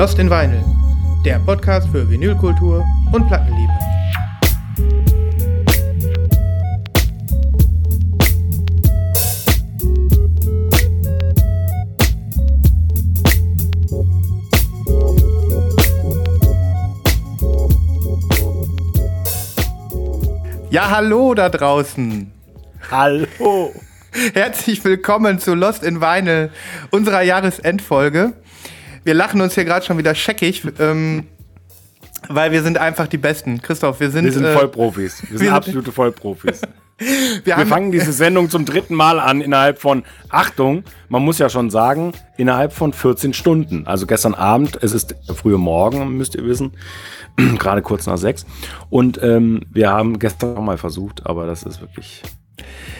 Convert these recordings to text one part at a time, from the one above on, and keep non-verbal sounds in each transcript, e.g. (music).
Lost in Vinyl, der Podcast für Vinylkultur und Plattenliebe. Ja, hallo da draußen. Hallo. Herzlich willkommen zu Lost in Vinyl, unserer Jahresendfolge. Wir lachen uns hier gerade schon wieder scheckig, ähm, weil wir sind einfach die Besten. Christoph, wir sind. Wir sind äh, Vollprofis. Wir sind wir- absolute Vollprofis. (laughs) wir Wir fangen diese Sendung zum dritten Mal an innerhalb von, Achtung, man muss ja schon sagen, innerhalb von 14 Stunden. Also gestern Abend, es ist frühe Morgen, müsst ihr wissen, (clears throat) gerade kurz nach sechs. Und ähm, wir haben gestern auch mal versucht, aber das ist wirklich,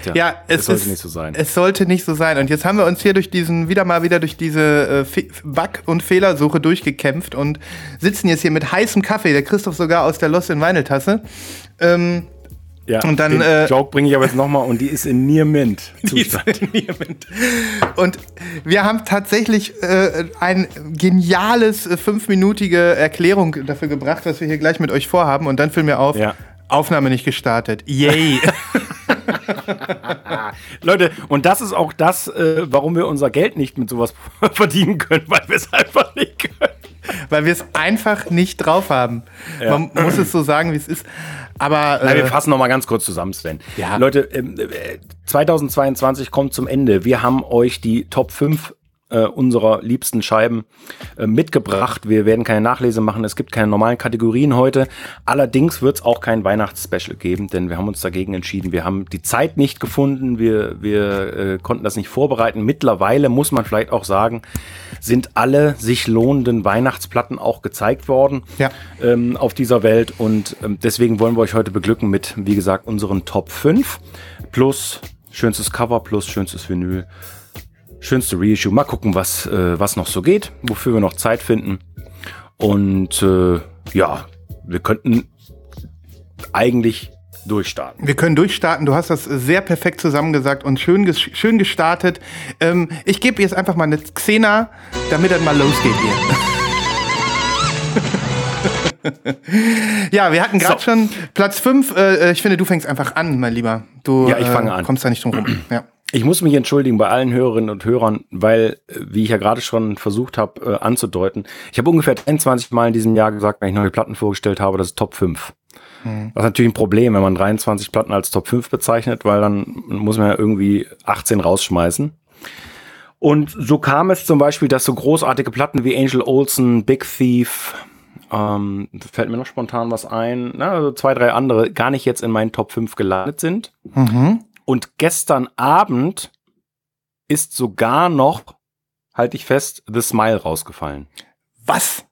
tja, ja, es sollte ist, nicht so sein. Es sollte nicht so sein. Und jetzt haben wir uns hier durch diesen, wieder mal wieder durch diese äh, Bug- und Fehlersuche durchgekämpft und sitzen jetzt hier mit heißem Kaffee, der Christoph sogar aus der Lost in Vinyl Tasse. Ähm, ja, und dann, den äh, Joke bringe ich aber jetzt nochmal und die ist in Near Mint (laughs) Zustand. Und wir haben tatsächlich äh, ein geniales äh, fünfminütige Erklärung dafür gebracht, was wir hier gleich mit euch vorhaben. Und dann fiel mir auf, Ja. Aufnahme nicht gestartet. Yay. (laughs) (laughs) Leute, und das ist auch das, äh, warum wir unser Geld nicht mit sowas (laughs) verdienen können, weil wir es einfach nicht können. Weil wir es einfach nicht drauf haben. Ja. Man muss es so sagen, wie es ist. Aber Nein, wir äh, fassen noch mal ganz kurz zusammen, Sven. Ja. Leute, ähm, äh, 2022 kommt zum Ende. Wir haben euch die Top 5 äh, unserer liebsten Scheiben äh, mitgebracht. Wir werden keine Nachlese machen. Es gibt keine normalen Kategorien heute. Allerdings wird es auch kein Weihnachtsspecial geben, denn wir haben uns dagegen entschieden. Wir haben die Zeit nicht gefunden. Wir, wir äh, konnten das nicht vorbereiten. Mittlerweile muss man vielleicht auch sagen, sind alle sich lohnenden Weihnachtsplatten auch gezeigt worden Ja. ähm, auf dieser Welt. Und ähm, deswegen wollen wir euch heute beglücken mit, wie gesagt, unseren Top 5 plus schönstes Cover plus schönstes Vinyl, schönste Reissue. Mal gucken, was, äh, was noch so geht, wofür wir noch Zeit finden. Und äh, ja, wir könnten eigentlich durchstarten. wir können durchstarten. Du hast das sehr perfekt zusammengesagt und schön, ges schön gestartet. Ähm, ich gebe jetzt einfach mal eine Xena, damit das mal losgeht hier. (laughs) ja, wir hatten gerade So. schon Platz 5. Äh, ich finde, du fängst einfach an, mein Lieber. Du Ja, ich fange an. kommst da nicht drum rum. (clears throat) Ja. Ich muss mich entschuldigen bei allen Hörerinnen und Hörern, weil, äh, wie ich ja gerade schon versucht habe äh, anzudeuten, ich habe ungefähr 23 Mal in diesem Jahr gesagt, wenn ich neue Platten vorgestellt habe, das ist Top 5. Mhm. Das ist natürlich ein Problem, wenn man 23 Platten als Top 5 bezeichnet, weil dann muss man ja irgendwie 18 rausschmeißen. Und so kam es zum Beispiel, dass so großartige Platten wie Angel Olsen, Big Thief, ähm, fällt mir noch spontan was ein, na, also zwei, drei andere, gar nicht jetzt in meinen Top 5 gelandet sind. Mhm. Und gestern Abend ist sogar noch, halte ich fest, The Smile rausgefallen. Was?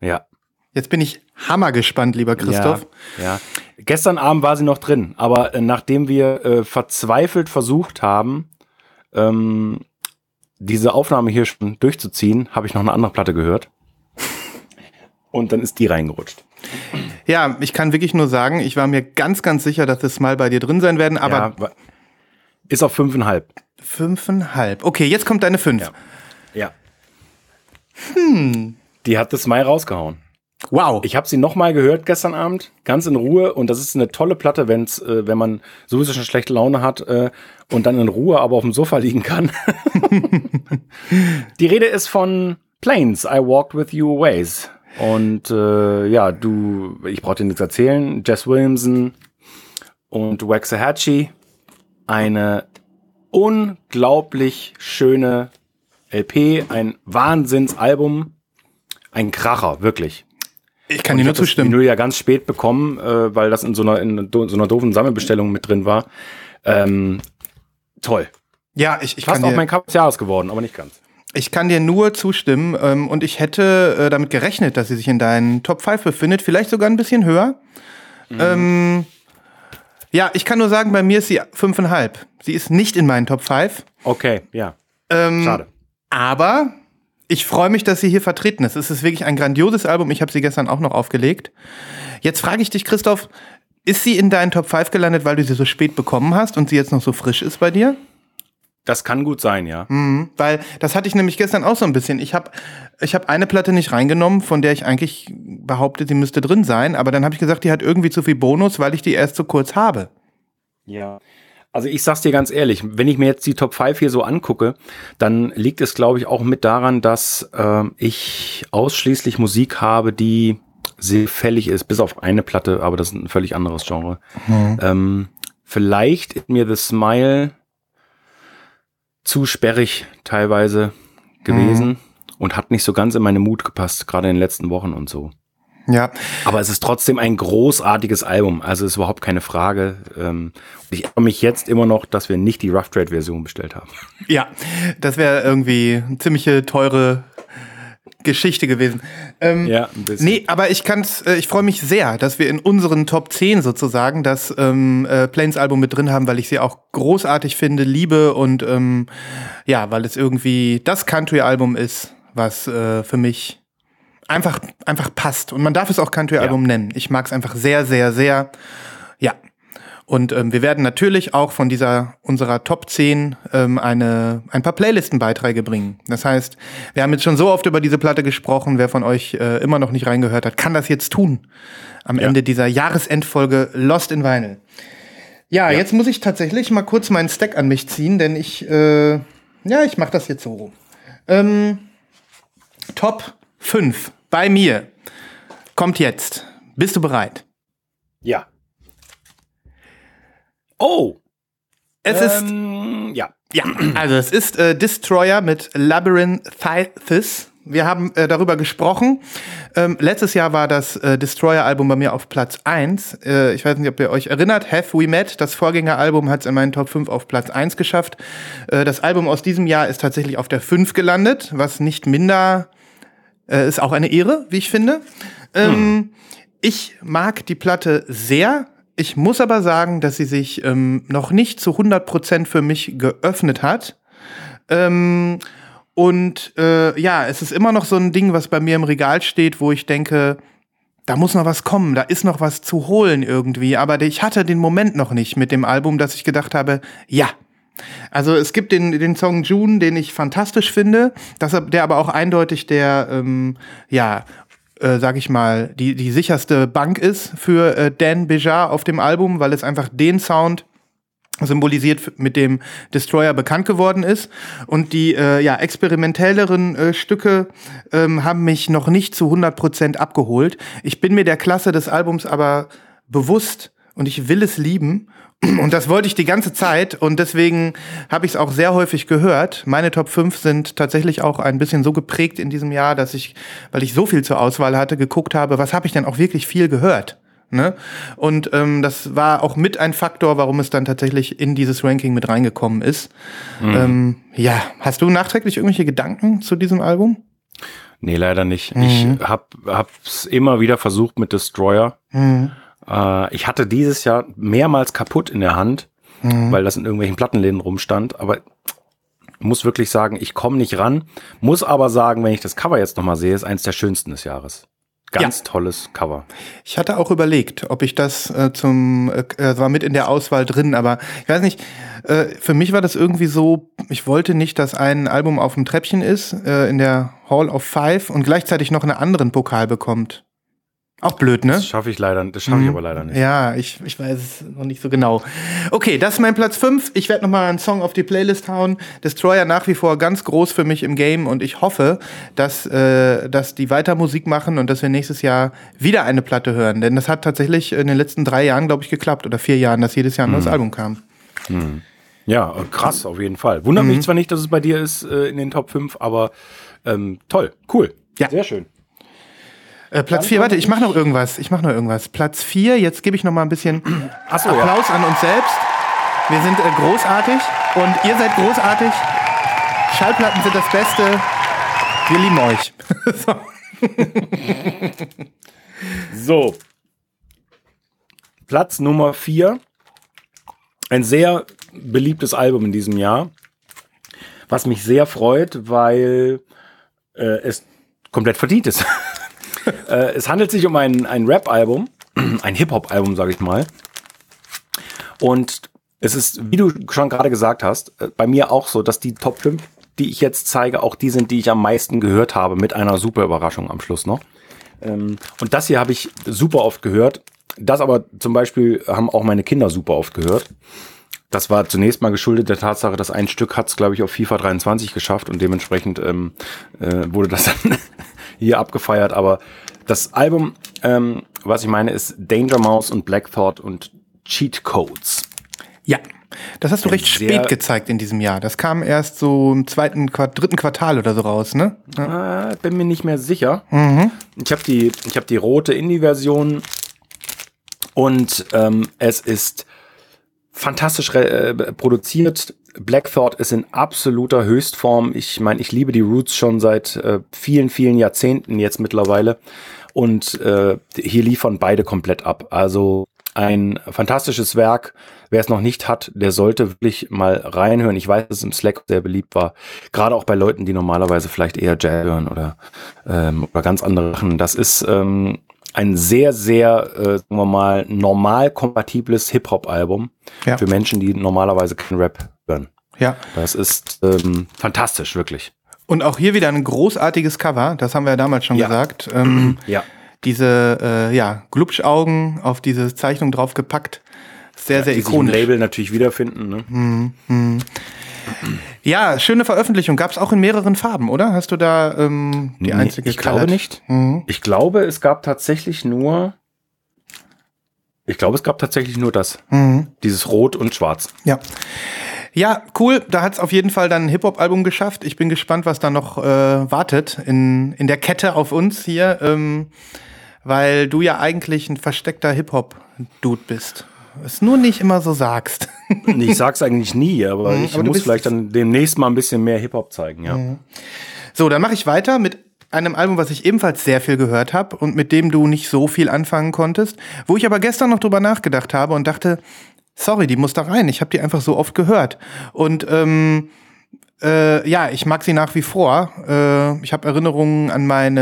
Ja. Jetzt bin ich hammergespannt, lieber Christoph. Ja, ja. Gestern Abend war sie noch drin, aber äh, nachdem wir äh, verzweifelt versucht haben, ähm, diese Aufnahme hier schon durchzuziehen, habe ich noch eine andere Platte gehört. Und dann ist die reingerutscht. Ja, ich kann wirklich nur sagen, ich war mir ganz, ganz sicher, dass das mal bei dir drin sein werden, aber ja, ist auf fünfeinhalb. fünfeinhalb. Okay, jetzt kommt deine fünf. Ja. Ja. Hm. Die hat das Smile rausgehauen. Wow. Ich habe sie noch mal gehört gestern Abend, ganz in Ruhe. Und das ist eine tolle Platte, wenn's, äh, wenn man sowieso schon schlechte Laune hat äh, und dann in Ruhe aber auf dem Sofa liegen kann. (laughs) Die Rede ist von Planes, I Walked With You a Ways. Und äh, ja, du, ich brauche dir nichts erzählen. Jess Williamson und Waxahachie. Eine unglaublich schöne LP, ein Wahnsinnsalbum. Ein Kracher, wirklich. ich kann dir nur Ich zustimmen. Vinyl ja ganz spät bekommen, äh, weil das in so einer, in so einer doofen Sammelbestellung mit drin war. Ähm, toll. Ja, ich, ich, Fast auch dir, mein Cup des Jahres geworden, aber nicht ganz. ich kann dir nur zustimmen. Ähm, und ich hätte äh, damit gerechnet, dass sie sich in deinen Top 5 befindet. Vielleicht sogar ein bisschen höher. Ähm, ja, ich kann nur sagen, bei mir ist sie fünfeinhalb. Sie ist nicht in meinen Top 5. Okay, ja. Ähm, Schade. Aber ich freue mich, dass sie hier vertreten ist. Es ist wirklich ein grandioses Album. Ich habe sie gestern auch noch aufgelegt. Jetzt frage ich dich, Christoph, ist sie in deinen Top 5 gelandet, weil du sie so spät bekommen hast und sie jetzt noch so frisch ist bei dir? Das kann gut sein, ja. Mhm, weil das hatte ich nämlich gestern auch so ein bisschen. Ich habe ich hab eine Platte nicht reingenommen, von der ich eigentlich behaupte, sie müsste drin sein, aber dann habe ich gesagt, die hat irgendwie zu viel Bonus, weil ich die erst so kurz habe. Ja. Also ich sag's dir ganz ehrlich, wenn ich mir jetzt die Top 5 hier so angucke, dann liegt es, glaube ich, auch mit daran, dass äh, ich ausschließlich Musik habe, die sehr fällig ist, bis auf eine Platte, aber das ist ein völlig anderes Genre. Mhm. Ähm, vielleicht ist mir The Smile zu sperrig teilweise gewesen mhm. und hat nicht so ganz in meine Mut gepasst, gerade in den letzten Wochen und so. Ja. Aber es ist trotzdem ein großartiges Album, also ist überhaupt keine Frage. Ähm, ich ärgere mich jetzt immer noch, dass wir nicht die Rough Trade Version bestellt haben. Ja, das wäre irgendwie eine ziemliche teure Geschichte gewesen. Ähm, ja, ein bisschen. Nee, aber ich kann's, äh, ich freue mich sehr, dass wir in unseren Top 10 sozusagen das ähm, äh, Planes Album mit drin haben, weil ich sie auch großartig finde, liebe und ähm, ja, weil es irgendwie das Country Album ist, was äh, für mich einfach einfach passt und man darf es auch Country Album ja. nennen. Ich mag es einfach sehr sehr sehr. Ja, und ähm, wir werden natürlich auch von dieser unserer Top 10 ähm, eine, ein paar Playlistenbeiträge bringen. Das heißt, wir haben jetzt schon so oft über diese Platte gesprochen. Wer von euch äh, immer noch nicht reingehört hat, kann das jetzt tun. Am ja. Ende dieser Jahresendfolge Lost in Vinyl. Ja, ja, jetzt muss ich tatsächlich mal kurz meinen Stack an mich ziehen, denn ich, äh, ja, ich mache das jetzt so. Ähm, Top 5 bei mir kommt jetzt. Bist du bereit? Ja. Oh. Es ähm, ist. Ja. Ja, (clears throat) also es ist äh, Destroyer mit Labyrinthis. Wir haben äh, darüber gesprochen. Ähm, letztes Jahr war das äh, Destroyer-Album bei mir auf Platz 1. Äh, ich weiß nicht, ob ihr euch erinnert. Have We Met, das Vorgängeralbum, hat es in meinen Top 5 auf Platz 1 geschafft. Äh, das Album aus diesem Jahr ist tatsächlich auf der 5 gelandet, was nicht minder äh, ist auch eine Ehre, wie ich finde. Ähm, hm. Ich mag die Platte sehr. Ich muss aber sagen, dass sie sich ähm, noch nicht zu 100% für mich geöffnet hat. Ähm, und äh, ja, es ist immer noch so ein Ding, was bei mir im Regal steht, wo ich denke, da muss noch was kommen, da ist noch was zu holen irgendwie. Aber ich hatte den Moment noch nicht mit dem Album, dass ich gedacht habe, ja. Also es gibt den, den Song June, den ich fantastisch finde, dass er, der aber auch eindeutig der ähm, ja äh, sag ich mal, die, die sicherste Bank ist für äh, Dan Bejar auf dem Album, weil es einfach den Sound symbolisiert, mit dem Destroyer bekannt geworden ist. Und die äh, ja, experimentelleren äh, Stücke ähm, haben mich noch nicht zu 100% abgeholt. Ich bin mir der Klasse des Albums aber bewusst und ich will es lieben. Und das wollte ich die ganze Zeit und deswegen habe ich es auch sehr häufig gehört. Meine Top 5 sind tatsächlich auch ein bisschen so geprägt in diesem Jahr, dass ich, weil ich so viel zur Auswahl hatte, geguckt habe, was habe ich denn auch wirklich viel gehört. Ne? Und ähm, das war auch mit ein Faktor, warum es dann tatsächlich in dieses Ranking mit reingekommen ist. Mhm. Ähm, ja, hast du nachträglich irgendwelche Gedanken zu diesem Album? Nee, leider nicht. Mhm. Ich hab, hab's immer wieder versucht mit Destroyer. Mhm. Äh, ich hatte dieses Jahr mehrmals kaputt in der Hand, mhm. weil das in irgendwelchen Plattenläden rumstand. Aber muss wirklich sagen, ich komme nicht ran. Muss aber sagen, wenn ich das Cover jetzt nochmal sehe, ist eins der schönsten des Jahres. Ganz ja. tolles Cover. Ich hatte auch überlegt, ob ich das äh, zum, äh, äh, war mit in der Auswahl drin, aber ich weiß nicht, äh, für mich war das irgendwie so, ich wollte nicht, dass ein Album auf dem Treppchen ist, äh, in der Hall of Five und gleichzeitig noch einen anderen Pokal bekommt. Auch blöd, ne? Das schaffe ich leider, das schaffe ich mhm. aber leider nicht. Ja, ich, ich weiß es noch nicht so genau. Okay, das ist mein Platz 5. Ich werde noch mal einen Song auf die Playlist hauen. Destroyer nach wie vor ganz groß für mich im Game und ich hoffe, dass, äh, dass die weiter Musik machen und dass wir nächstes Jahr wieder eine Platte hören. Denn das hat tatsächlich in den letzten drei Jahren, glaube ich, geklappt oder vier Jahren, dass jedes Jahr ein neues mhm. Album kam. Mhm. Ja, krass, auf jeden Fall. Wundert mich mhm. zwar nicht, dass es bei dir ist äh, in den Top 5, aber ähm, toll, cool. Ja. Sehr schön. Äh, Platz 4, warte, ich mache noch irgendwas. Ich mache noch irgendwas. Platz 4, jetzt gebe ich noch mal ein bisschen so, Applaus ja. an uns selbst. Wir sind äh, großartig und ihr seid großartig. Schallplatten sind das Beste. Wir lieben euch. (laughs) so. so. Platz Nummer 4. Ein sehr beliebtes Album in diesem Jahr. Was mich sehr freut, weil äh, es komplett verdient ist. (laughs) äh, es handelt sich um ein, ein Rap-Album, (clears throat) ein Hip-Hop-Album, sage ich mal. Und es ist, wie du schon gerade gesagt hast, äh, bei mir auch so, dass die Top 5, die ich jetzt zeige, auch die sind, die ich am meisten gehört habe, mit einer super Überraschung am Schluss noch. Ähm, und das hier habe ich super oft gehört. Das aber zum Beispiel haben auch meine Kinder super oft gehört. Das war zunächst mal geschuldet der Tatsache, dass ein Stück hat es, glaube ich, auf FIFA 23 geschafft und dementsprechend ähm, äh, wurde das dann (laughs) hier abgefeiert. Aber das Album, ähm, was ich meine, ist Danger Mouse und Black Thought und Cheat Codes. Ja, das hast du recht spät gezeigt in diesem Jahr. Das kam erst so im zweiten, dritten Quartal oder so raus, ne? Ja. Äh, bin mir nicht mehr sicher. Mhm. Ich habe die, ich habe die rote Indie-Version und ähm, es ist fantastisch äh, produziert. Black Thought ist in absoluter Höchstform. Ich meine, ich liebe die Roots schon seit äh, vielen, vielen Jahrzehnten jetzt mittlerweile. Und äh, hier liefern beide komplett ab. Also ein fantastisches Werk. Wer es noch nicht hat, der sollte wirklich mal reinhören. Ich weiß, dass es im Slack sehr beliebt war. Gerade auch bei Leuten, die normalerweise vielleicht eher Jazz hören oder, ähm, oder ganz andere Sachen. Das ist ähm, ein sehr, sehr, äh, sagen wir mal, normal kompatibles Hip-Hop-Album ja. für Menschen, die normalerweise kein Rap. Ja. Das ist ähm, fantastisch, wirklich. Und auch hier wieder ein großartiges Cover, das haben wir ja damals schon ja. gesagt. Ähm, (clears throat) ja diese äh, ja, Glubschaugen auf diese Zeichnung draufgepackt. Sehr, ja, sehr die ikonisch. Label natürlich wiederfinden. Ne? Hm, hm. Ja, schöne Veröffentlichung. Gab es auch in mehreren Farben, oder? Hast du da ähm, die nee, einzige? Ich glaube nicht. Mhm. Ich glaube, es gab tatsächlich nur. Ich glaube, es gab tatsächlich nur das. Mhm. Dieses Rot und Schwarz. Ja. Ja, cool. Da hat es auf jeden Fall dann ein Hip-Hop-Album geschafft. Ich bin gespannt, was da noch äh, wartet in, in der Kette auf uns hier. Ähm, weil du ja eigentlich ein versteckter Hip-Hop-Dude bist. Es nur nicht immer so sagst. (laughs) ich sag's eigentlich nie, aber mhm, ich aber muss vielleicht dann demnächst mal ein bisschen mehr Hip-Hop zeigen, ja. Mhm. So, dann mache ich weiter mit einem Album, was ich ebenfalls sehr viel gehört habe und mit dem du nicht so viel anfangen konntest, wo ich aber gestern noch drüber nachgedacht habe und dachte, sorry, die muss da rein. Ich habe die einfach so oft gehört. Und ähm, äh, ja, ich mag sie nach wie vor. Äh, ich habe Erinnerungen an meine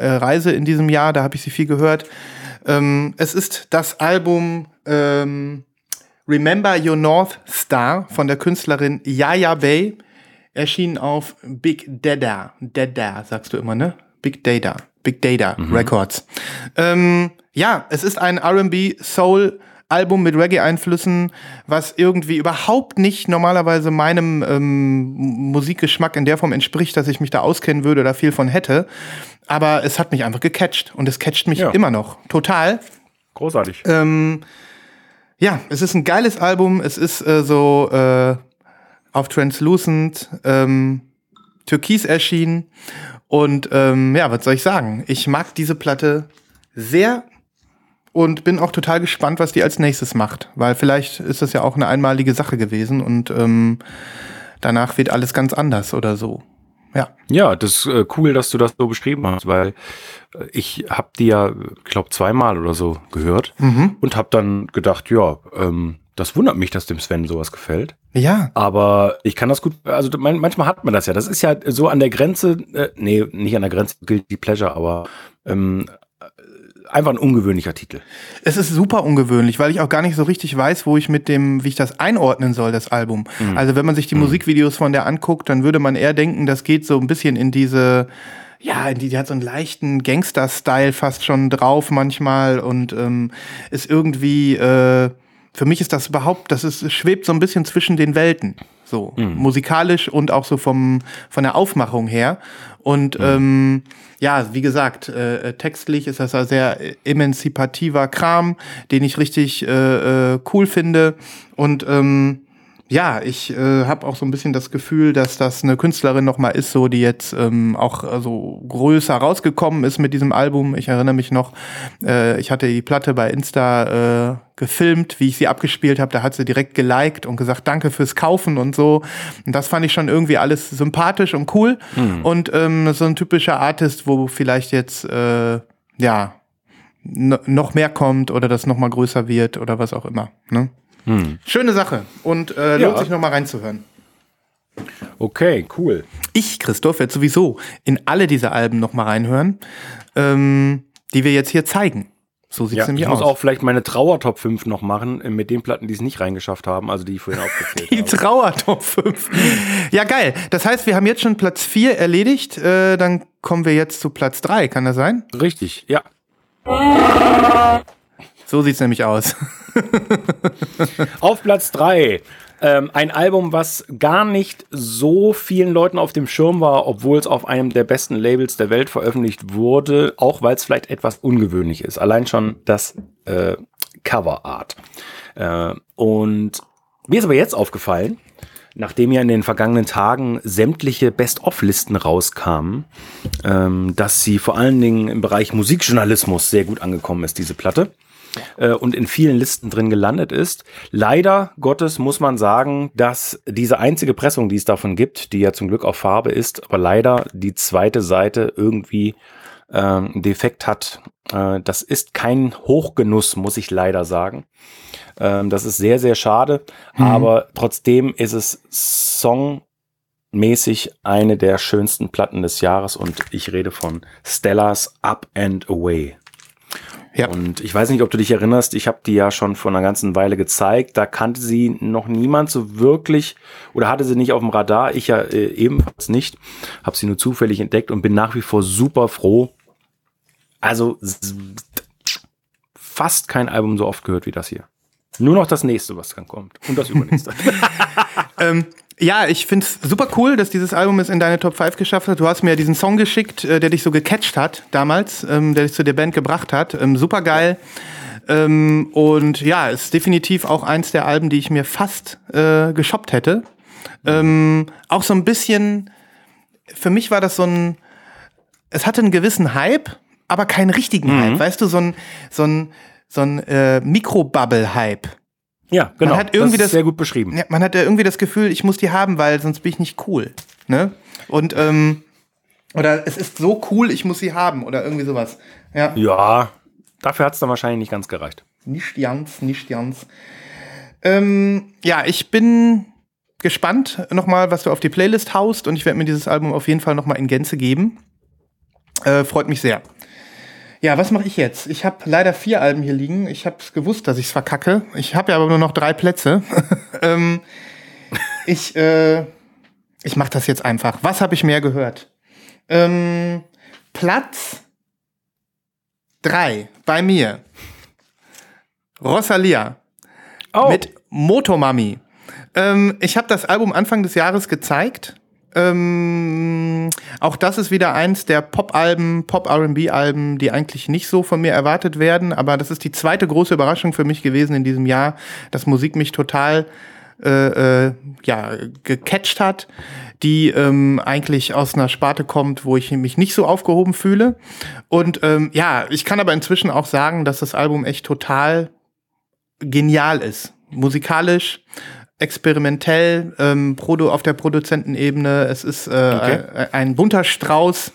äh, äh, Reise in diesem Jahr, da habe ich sie viel gehört. Ähm, es ist das Album ähm, Remember Your North Star von der Künstlerin Yaya Bay. Erschienen auf Big Dada. Dada, sagst du immer, ne? Big Data. Big Data mhm. Records. Ähm, ja, es ist ein RB Soul Album mit Reggae-Einflüssen, was irgendwie überhaupt nicht normalerweise meinem ähm, Musikgeschmack in der Form entspricht, dass ich mich da auskennen würde oder viel von hätte. Aber es hat mich einfach gecatcht und es catcht mich ja. immer noch. Total. Großartig. Ähm, ja, es ist ein geiles Album. Es ist äh, so äh, auf Translucent ähm, Türkis erschienen. Und ähm, ja, was soll ich sagen? Ich mag diese Platte sehr und bin auch total gespannt, was die als nächstes macht, weil vielleicht ist das ja auch eine einmalige Sache gewesen und ähm, danach wird alles ganz anders oder so. Ja. Ja, das ist äh, cool, dass du das so beschrieben hast, weil äh, ich habe die ja, ich glaube, zweimal oder so gehört mhm. und habe dann gedacht, ja, ähm, das wundert mich, dass dem Sven sowas gefällt. Ja. Aber ich kann das gut, also manchmal hat man das ja. Das ist ja so an der Grenze, äh, nee, nicht an der Grenze gilt die Pleasure, aber ähm, einfach ein ungewöhnlicher Titel. Es ist super ungewöhnlich, weil ich auch gar nicht so richtig weiß, wo ich mit dem, wie ich das einordnen soll, das Album. Mhm. Also wenn man sich die mhm. Musikvideos von der anguckt, dann würde man eher denken, das geht so ein bisschen in diese, ja, die, die hat so einen leichten Gangster-Style fast schon drauf manchmal und ähm, ist irgendwie, äh, für mich ist das überhaupt, das ist, schwebt so ein bisschen zwischen den Welten. So, mhm. musikalisch und auch so vom, von der Aufmachung her. Und mhm. ähm, ja, wie gesagt, äh, äh, textlich ist das ein sehr emanzipativer Kram, den ich richtig äh, äh, cool finde. Und ähm, ja, ich äh, habe auch so ein bisschen das Gefühl, dass das eine Künstlerin noch mal ist, so die jetzt ähm, auch äh, so größer rausgekommen ist mit diesem Album. Ich erinnere mich noch, äh, ich hatte die Platte bei Insta äh, gefilmt, wie ich sie abgespielt habe. Da hat sie direkt geliked und gesagt, danke fürs Kaufen und so. Und das fand ich schon irgendwie alles sympathisch und cool. Mhm. Und ähm, so ein typischer Artist, wo vielleicht jetzt äh, ja noch mehr kommt oder das noch mal größer wird oder was auch immer. Ne? Hm. Schöne Sache und äh, lohnt ja. sich noch mal reinzuhören. Okay, cool. Ich, Christoph, werde sowieso in alle diese Alben noch mal reinhören, ähm, die wir jetzt hier zeigen. So sieht's Ja, nämlich ich muss aus. auch vielleicht meine Trauer-Top 5 noch machen, äh, mit den Platten, die es nicht reingeschafft haben, also die ich vorhin aufgezählt Die habe. (laughs) Trauer Top 5. Ja, geil. Das heißt, wir haben jetzt schon Platz 4 erledigt. Äh, dann kommen wir jetzt zu Platz 3. Kann das sein? Richtig, ja. So sieht's nämlich aus. Auf Platz 3. Ähm, ein Album, was gar nicht so vielen Leuten auf dem Schirm war, obwohl es auf einem der besten Labels der Welt veröffentlicht wurde, auch weil es vielleicht etwas ungewöhnlich ist. Allein schon das äh, Cover Art. Äh, und mir ist aber jetzt aufgefallen, nachdem ja in den vergangenen Tagen sämtliche Best-of-Listen rauskamen, ähm, dass sie vor allen Dingen im Bereich Musikjournalismus sehr gut angekommen ist, diese Platte äh, und in vielen Listen drin gelandet ist. Leider Gottes muss man sagen, dass diese einzige Pressung, die es davon gibt, die ja zum Glück auf Farbe ist, aber leider die zweite Seite irgendwie einen Defekt hat. Äh, das ist kein Hochgenuss, muss ich leider sagen. Ähm, das ist sehr, sehr schade, aber trotzdem ist es songmäßig eine der schönsten Platten des Jahres und ich rede von Stellas Up and Away. Ja. Und ich weiß nicht, ob du dich erinnerst, ich habe die ja schon vor einer ganzen Weile gezeigt. Da kannte sie noch niemand so wirklich oder hatte sie nicht auf dem Radar. Ich ja äh, ebenfalls nicht. Habe sie nur zufällig entdeckt und bin nach wie vor super froh. Also fast kein Album so oft gehört wie das hier. Nur noch das nächste, was dann kommt. Und das übernächste. (laughs) (laughs) Ähm, ja, ich find's super cool, dass dieses Album es in deine Top 5 geschafft hat. Du hast mir ja diesen Song geschickt, äh, der dich so gecatcht hat damals, ähm, der dich zu der Band gebracht hat. Ähm, super geil. Ähm, und ja, ist definitiv auch eins der Alben, die ich mir fast äh, geshoppt hätte. Ähm, auch so ein bisschen, für mich war das so ein, es hatte einen gewissen Hype, aber keinen richtigen Hype. Weißt du, so ein, so ein, so ein äh, Mikrobubble-Hype. Ja, genau. hat irgendwie das das- ist sehr gut beschrieben. Ja, man hat ja irgendwie das Gefühl, ich muss die haben, weil sonst bin ich nicht cool. Ne? Und, ähm, oder es ist so cool, ich muss sie haben. Oder irgendwie sowas. Ja. Ja, dafür hat es dann wahrscheinlich nicht ganz gereicht. Nicht ganz, nicht ganz. Ähm, ja, ich bin gespannt nochmal, was du auf die Playlist haust. Und ich werde mir dieses Album auf jeden Fall nochmal in Gänze geben. Äh, freut mich sehr. Ja, was mache ich jetzt? Ich habe leider vier Alben hier liegen. Ich habe gewusst, dass ich es verkacke. Ich habe ja aber nur noch drei Plätze. (laughs) ähm, ich äh, ich mache das jetzt einfach. Was habe ich mehr gehört? Ähm, Platz drei bei mir. Rosalia Oh, mit Motomami. Ähm, ich habe das Album Anfang des Jahres gezeigt. Ähm, auch das ist wieder eins der Pop-Alben, Pop-R&B-Alben, die eigentlich nicht so von mir erwartet werden. Aber das ist die zweite große Überraschung für mich gewesen in diesem Jahr, dass Musik mich total äh, äh, ja, gecatcht hat, die ähm, eigentlich aus einer Sparte kommt, wo ich mich nicht so aufgehoben fühle. Und ähm, ja, ich kann aber inzwischen auch sagen, dass das Album echt total genial ist. Musikalisch, experimentell, ähm, auf der Produzentenebene. Es ist äh, Okay. ein, ein bunter Strauß,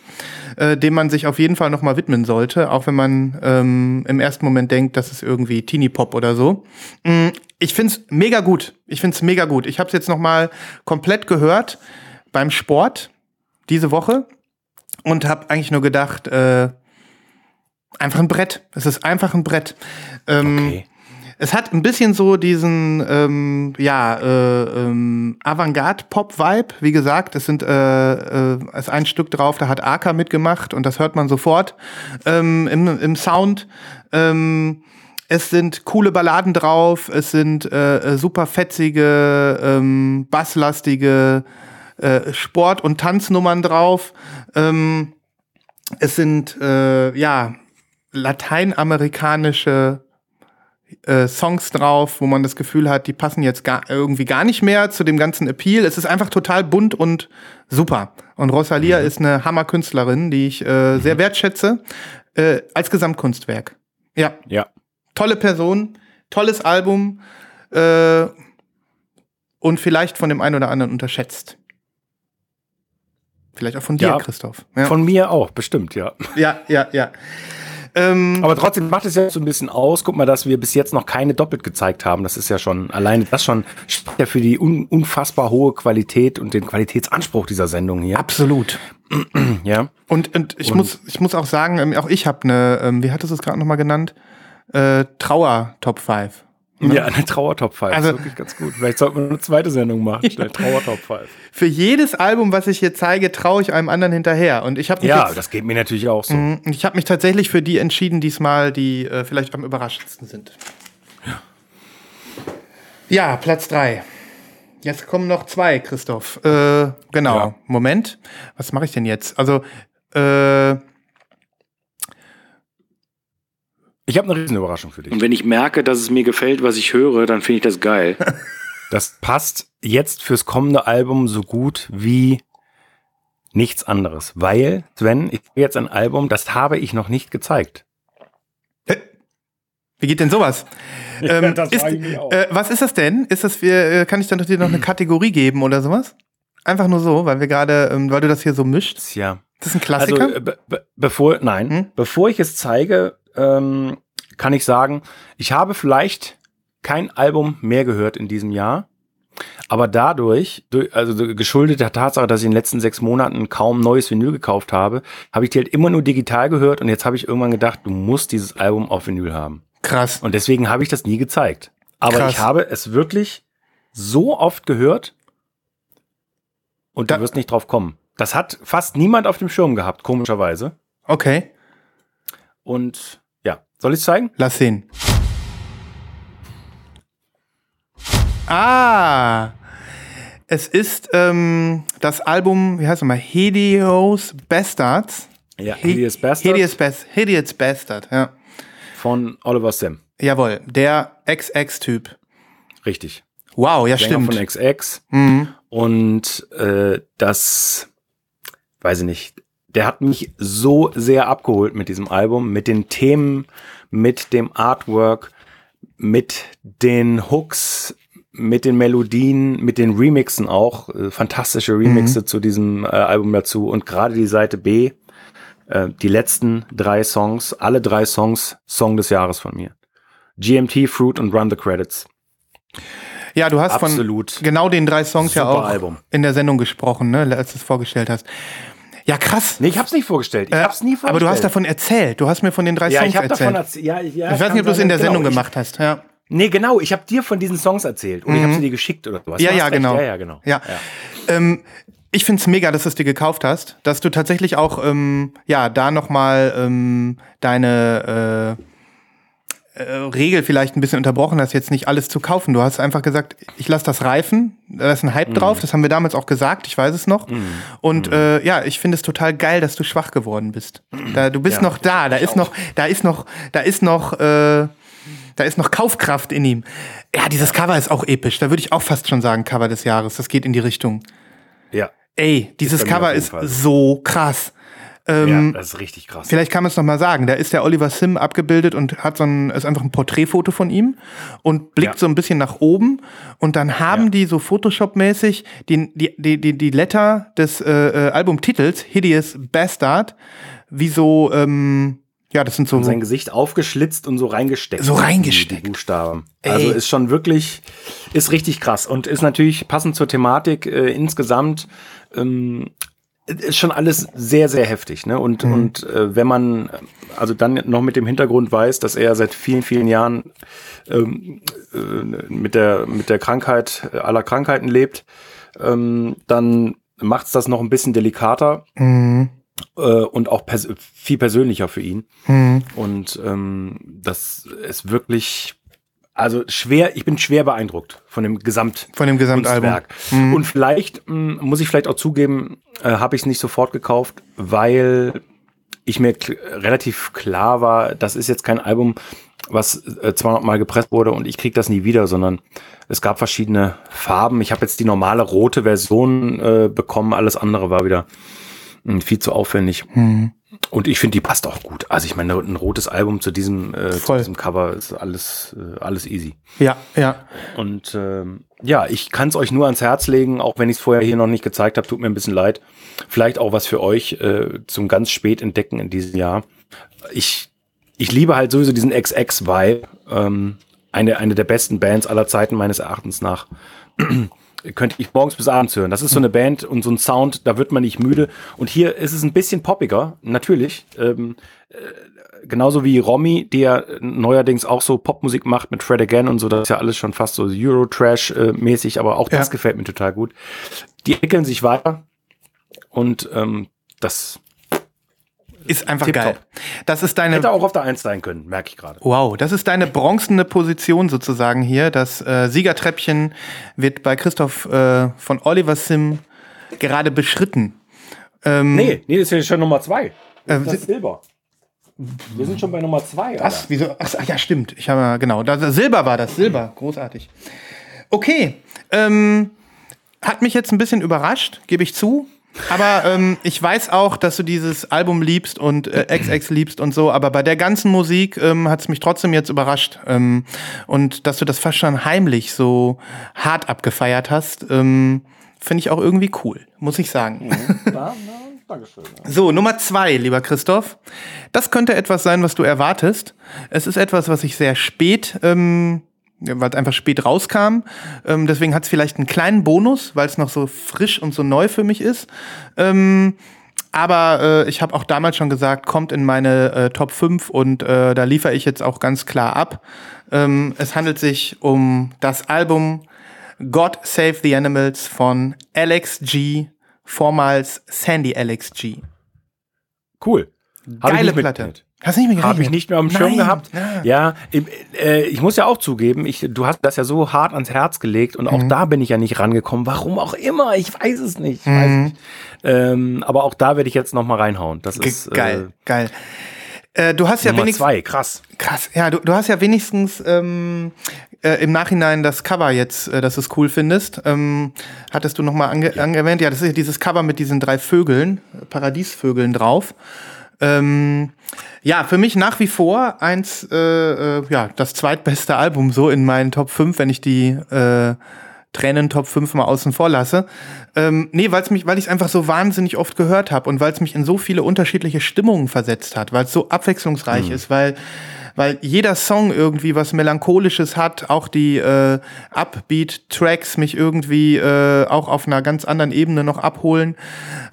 äh, dem man sich auf jeden Fall nochmal widmen sollte, auch wenn man ähm, im ersten Moment denkt, das ist irgendwie Teenie Pop oder so. Mm, Ich find's mega gut. Ich find's mega gut. Ich habe es jetzt nochmal komplett gehört beim Sport diese Woche und habe eigentlich nur gedacht, äh, einfach ein Brett. Es ist einfach ein Brett. Ähm, okay. Es hat ein bisschen so diesen, ähm, ja, äh, ähm, Avantgarde-Pop-Vibe. Wie gesagt, es sind, äh, äh, ist ein Stück drauf, da hat Aka mitgemacht und das hört man sofort ähm, im, im Sound. Ähm, es sind coole Balladen drauf, es sind äh, äh, super fetzige, ähm, basslastige äh, Sport- und Tanznummern drauf. Ähm, es sind, äh, ja, lateinamerikanische äh, Songs drauf, wo man das Gefühl hat, die passen jetzt gar, irgendwie gar nicht mehr zu dem ganzen Appeal. Es ist einfach total bunt und super. Und Rosalia ist eine Hammerkünstlerin, die ich äh, sehr wertschätze, äh, als Gesamtkunstwerk. Ja, Ja. tolle Person, tolles Album äh, und vielleicht von dem einen oder anderen unterschätzt. Vielleicht auch von dir, Ja. Christoph. Ja, Von mir auch, bestimmt, ja. ja, ja. ja. Ähm, Aber trotzdem macht es ja so ein bisschen aus. Guck mal, dass wir bis jetzt noch keine doppelt gezeigt haben. Das ist ja schon, alleine das schon, spricht ja für die un unfassbar hohe Qualität und den Qualitätsanspruch dieser Sendung hier. absolut. (clears throat) Ja. Und, und ich Und- muss ich muss auch sagen, ähm, auch ich habe eine, ähm, wie hattest du es gerade nochmal genannt? äh, Trauer-Top 5. Ja, eine Trauer-Top 5. Also- ist wirklich ganz gut. Vielleicht sollten wir eine zweite Sendung machen. Schnell Trauer-Top 5. Für jedes Album, was ich hier zeige, traue ich einem anderen hinterher. Und ich habe Ja, jetzt- das geht mir natürlich auch so. Mhm, ich hab mich tatsächlich für die entschieden, diesmal, die äh, vielleicht am überraschendsten sind. Ja, Platz 3. Jetzt kommen noch zwei, Christoph. Äh, genau. Ja. Moment. Was mache ich denn jetzt? Also, äh, Ich habe eine Riesenüberraschung für dich. Und wenn ich merke, dass es mir gefällt, was ich höre, dann finde ich das geil. (laughs) Das passt jetzt fürs kommende Album so gut wie nichts anderes. Weil, Sven, ich habe jetzt ein Album, das habe ich noch nicht gezeigt. wie geht denn sowas? (laughs) Ähm, das ist, äh, was ist das denn? Ist das, wir, äh, kann ich dann dir noch eine (clears throat) Kategorie geben oder sowas? Einfach nur so, weil wir gerade, ähm, weil du das hier so mischt. Ja. Das ist ein Klassiker. Also, äh, be be bevor, nein, Hm? bevor ich es zeige, ähm, kann ich sagen, ich habe vielleicht kein Album mehr gehört in diesem Jahr. Aber dadurch, durch, also geschuldet der Tatsache, dass ich in den letzten sechs Monaten kaum neues Vinyl gekauft habe, habe ich die halt immer nur digital gehört und jetzt habe ich irgendwann gedacht, du musst dieses Album auf Vinyl haben. Krass. Und deswegen habe ich das nie gezeigt. Aber Krass. ich habe es wirklich so oft gehört und Da- du wirst nicht drauf kommen. Das hat fast niemand auf dem Schirm gehabt, komischerweise. Okay, Und soll ich zeigen? lass sehen. Ah, es ist ähm, das Album, wie heißt es mal, Hideous Bastards. Ja, Hi- Hideous Bastard Hideous, Bas Hideous Bastard, ja. von Oliver Sim. Jawohl, der XX-Typ. Richtig. Wow, ja, Sänger stimmt. von XX. Mhm. Und äh, das, weiß ich nicht, der hat mich so sehr abgeholt mit diesem Album, mit den Themen, mit dem Artwork, mit den Hooks, mit den Melodien, mit den Remixen auch. Äh, fantastische Remixe zu diesem äh, Album dazu. Und gerade die Seite B, äh, die letzten drei Songs, alle drei Songs, Song des Jahres von mir. GMT, Fruit und Run the Credits. Ja, du hast Absolut. von genau den drei Songs ja auch Album. in der Sendung gesprochen, ne, als du es vorgestellt hast. Ja, krass. Nee, ich hab's nicht vorgestellt. Ich Äh, hab's nie vorgestellt. Aber du hast davon erzählt. Du hast mir von den drei ja, Songs ich habe erzählt. davon erzählt. Ja, ja, ich weiß nicht, ob du es in der Sendung gemacht hast. Ja. Nee, genau. Ich habe dir von diesen Songs erzählt und ich habe sie dir geschickt oder sowas. Ja, ja, genau. Ja, ja, genau. Ja. Ähm, ich find's mega, dass du es dir gekauft hast, dass du tatsächlich auch ähm, ja da noch mal ähm, deine äh, Regel vielleicht ein bisschen unterbrochen hast, jetzt nicht alles zu kaufen. Du hast einfach gesagt, ich lasse das reifen, da ist ein Hype Mhm. drauf. Das haben wir damals auch gesagt, ich weiß es noch. Und äh, ja, ich finde es total geil, dass du schwach geworden bist. Da, du bist Ja, noch da, da ist noch, da ist noch, da ist noch. Äh, da ist noch Kaufkraft in ihm. Ja, dieses Cover ist auch episch. Da würde ich auch fast schon sagen, Cover des Jahres. Das geht in die Richtung. Ja. Ey, dieses mir Cover ist Fall. so krass. Ja, Ähm, das ist richtig krass. Vielleicht kann man es noch mal sagen. Da ist der Oliver Sim abgebildet und hat so ein, ist einfach ein Porträtfoto von ihm und blickt Ja. so ein bisschen nach oben. Und dann haben Ja. die so Photoshop-mäßig die, die, die, die, die Letter des äh, äh, Albumtitels, Hideous Bastard, wie so, ähm, ja, das sind so. sein Gesicht aufgeschlitzt und so reingesteckt. So reingesteckt. Die Buchstaben. Ey. Also ist schon wirklich, ist richtig krass und ist natürlich passend zur Thematik äh, insgesamt. Ähm, ist schon alles sehr, sehr heftig. Ne? Und, und äh, wenn man äh, also dann noch mit dem Hintergrund weiß, dass er seit vielen, vielen Jahren ähm, äh, mit, der, mit der Krankheit äh, aller Krankheiten lebt, ähm, dann macht es das noch ein bisschen delikater Mhm. äh, und auch pers viel persönlicher für ihn. Mhm. Und ähm, das ist wirklich, also schwer, ich bin schwer beeindruckt von dem Gesamt. Von dem Gesamtalbum. Kunstwerk. Und vielleicht mh, muss ich vielleicht auch zugeben, äh, habe ich es nicht sofort gekauft, weil ich mir relativ klar war, das ist jetzt kein Album, was äh, 200 Mal gepresst wurde und ich krieg das nie wieder, sondern es gab verschiedene Farben. Ich habe jetzt die normale rote Version äh, bekommen, alles andere war wieder mh, viel zu aufwendig. Mhm. Und ich finde, die passt auch gut. Also ich meine, ein rotes Album zu diesem, äh, zu diesem Cover ist alles, äh, alles easy. Ja, ja. Und ähm, ja, ich kann es euch nur ans Herz legen, auch wenn ich es vorher hier noch nicht gezeigt habe, tut mir ein bisschen leid. Vielleicht auch was für euch äh, zum ganz spät entdecken in diesem Jahr. Ich, ich liebe halt sowieso diesen XX-Vibe. Ähm, eine, eine der besten Bands aller Zeiten meines Erachtens nach. Könnte ich morgens bis abends hören. Das ist so eine Band und so ein Sound, da wird man nicht müde. Und hier ist es ein bisschen poppiger, natürlich. Ähm, äh, genauso wie Romy, der neuerdings auch so Popmusik macht mit Fred Again und so, das ist ja alles schon fast so Euro-Trash-mäßig, aber auch das Ja. gefällt mir total gut. Die entwickeln sich weiter und ähm, das Ist einfach Tipptopp. geil. Das ist deine hätte auch auf der Eins sein können, merke ich gerade. Wow, das ist deine bronzene Position sozusagen hier. Das äh, Siegertreppchen wird bei Christoph äh, von Oliver Sim gerade beschritten. Ähm, Nee, nee, das ist ja schon Nummer zwei. Das Ähm, ist das Silber. Wir sind schon bei Nummer zwei. Alter. Was? Wieso? Ach, ach ja, stimmt. Ich habe ja, genau. Das, Silber war das. Silber. Großartig. Okay. Ähm, hat mich jetzt ein bisschen überrascht, gebe ich zu. Aber ähm, ich weiß auch, dass du dieses Album liebst und äh, XX liebst und so. Aber bei der ganzen Musik ähm, hat es mich trotzdem jetzt überrascht. Ähm, und dass du das fast schon heimlich so hart abgefeiert hast, ähm, finde ich auch irgendwie cool, muss ich sagen. Dankeschön. So, Nummer zwei, lieber Christoph. Das könnte etwas sein, was du erwartest. Es ist etwas, was ich sehr spät, ähm, weil es einfach spät rauskam. Ähm, deswegen hat es vielleicht einen kleinen Bonus, weil es noch so frisch und so neu für mich ist. Ähm, aber äh, ich habe auch damals schon gesagt, kommt in meine äh, Top 5 und äh, da liefere ich jetzt auch ganz klar ab. Ähm, es handelt sich um das Album God Save the Animals von Alex G., vormals Sandy Alex G. Cool. Hab Geile Platte. mitgekriegt. Hast du nicht mehr Habe ich nicht mehr am Schirm Nein, gehabt. ja. Ja, äh, ich muss ja auch zugeben, ich, du hast das ja so hart ans Herz gelegt und auch Mhm. da bin ich ja nicht rangekommen. Warum auch immer, ich weiß es nicht. Ich Mhm. weiß nicht. Ähm, aber auch da werde ich jetzt noch mal reinhauen. Das Ge- ist geil, geil. Äh, du hast Äh, ja Nummer wenigstens zwei, krass. krass. Ja, du, du hast ja wenigstens ähm, äh, im Nachhinein das Cover jetzt, äh, dass du es cool findest. Ähm, hattest du noch mal ange angewähnt? Ja, das ist ja dieses Cover mit diesen drei Vögeln, äh, Paradiesvögeln drauf. Ähm, ja, für mich nach wie vor eins, äh, äh, ja, das zweitbeste Album so in meinen Top 5, wenn ich die äh, Tränen Top 5 mal außen vor lasse. Ähm, nee, weil's mich, weil ich es einfach so wahnsinnig oft gehört habe und weil es mich in so viele unterschiedliche Stimmungen versetzt hat, weil es so abwechslungsreich ist, weil weil jeder Song irgendwie was Melancholisches hat, auch die äh, Upbeat-Tracks mich irgendwie äh, auch auf einer ganz anderen Ebene noch abholen,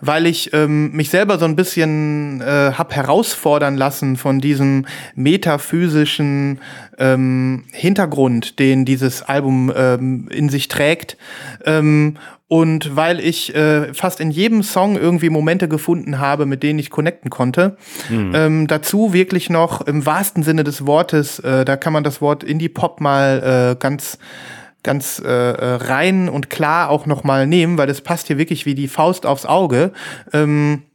weil ich ähm, mich selber so ein bisschen äh, hab herausfordern lassen von diesem metaphysischen ähm, Hintergrund, den dieses Album ähm, in sich trägt. Ähm, und weil ich äh, fast in jedem Song irgendwie Momente gefunden habe, mit denen ich connecten konnte. Ähm, dazu wirklich noch im wahrsten Sinne des Wortes, äh, da kann man das Wort Indie-Pop mal äh, ganz ganz äh, äh, rein und klar auch noch mal nehmen, weil das passt hier wirklich wie die Faust aufs Auge. Ähm, äh,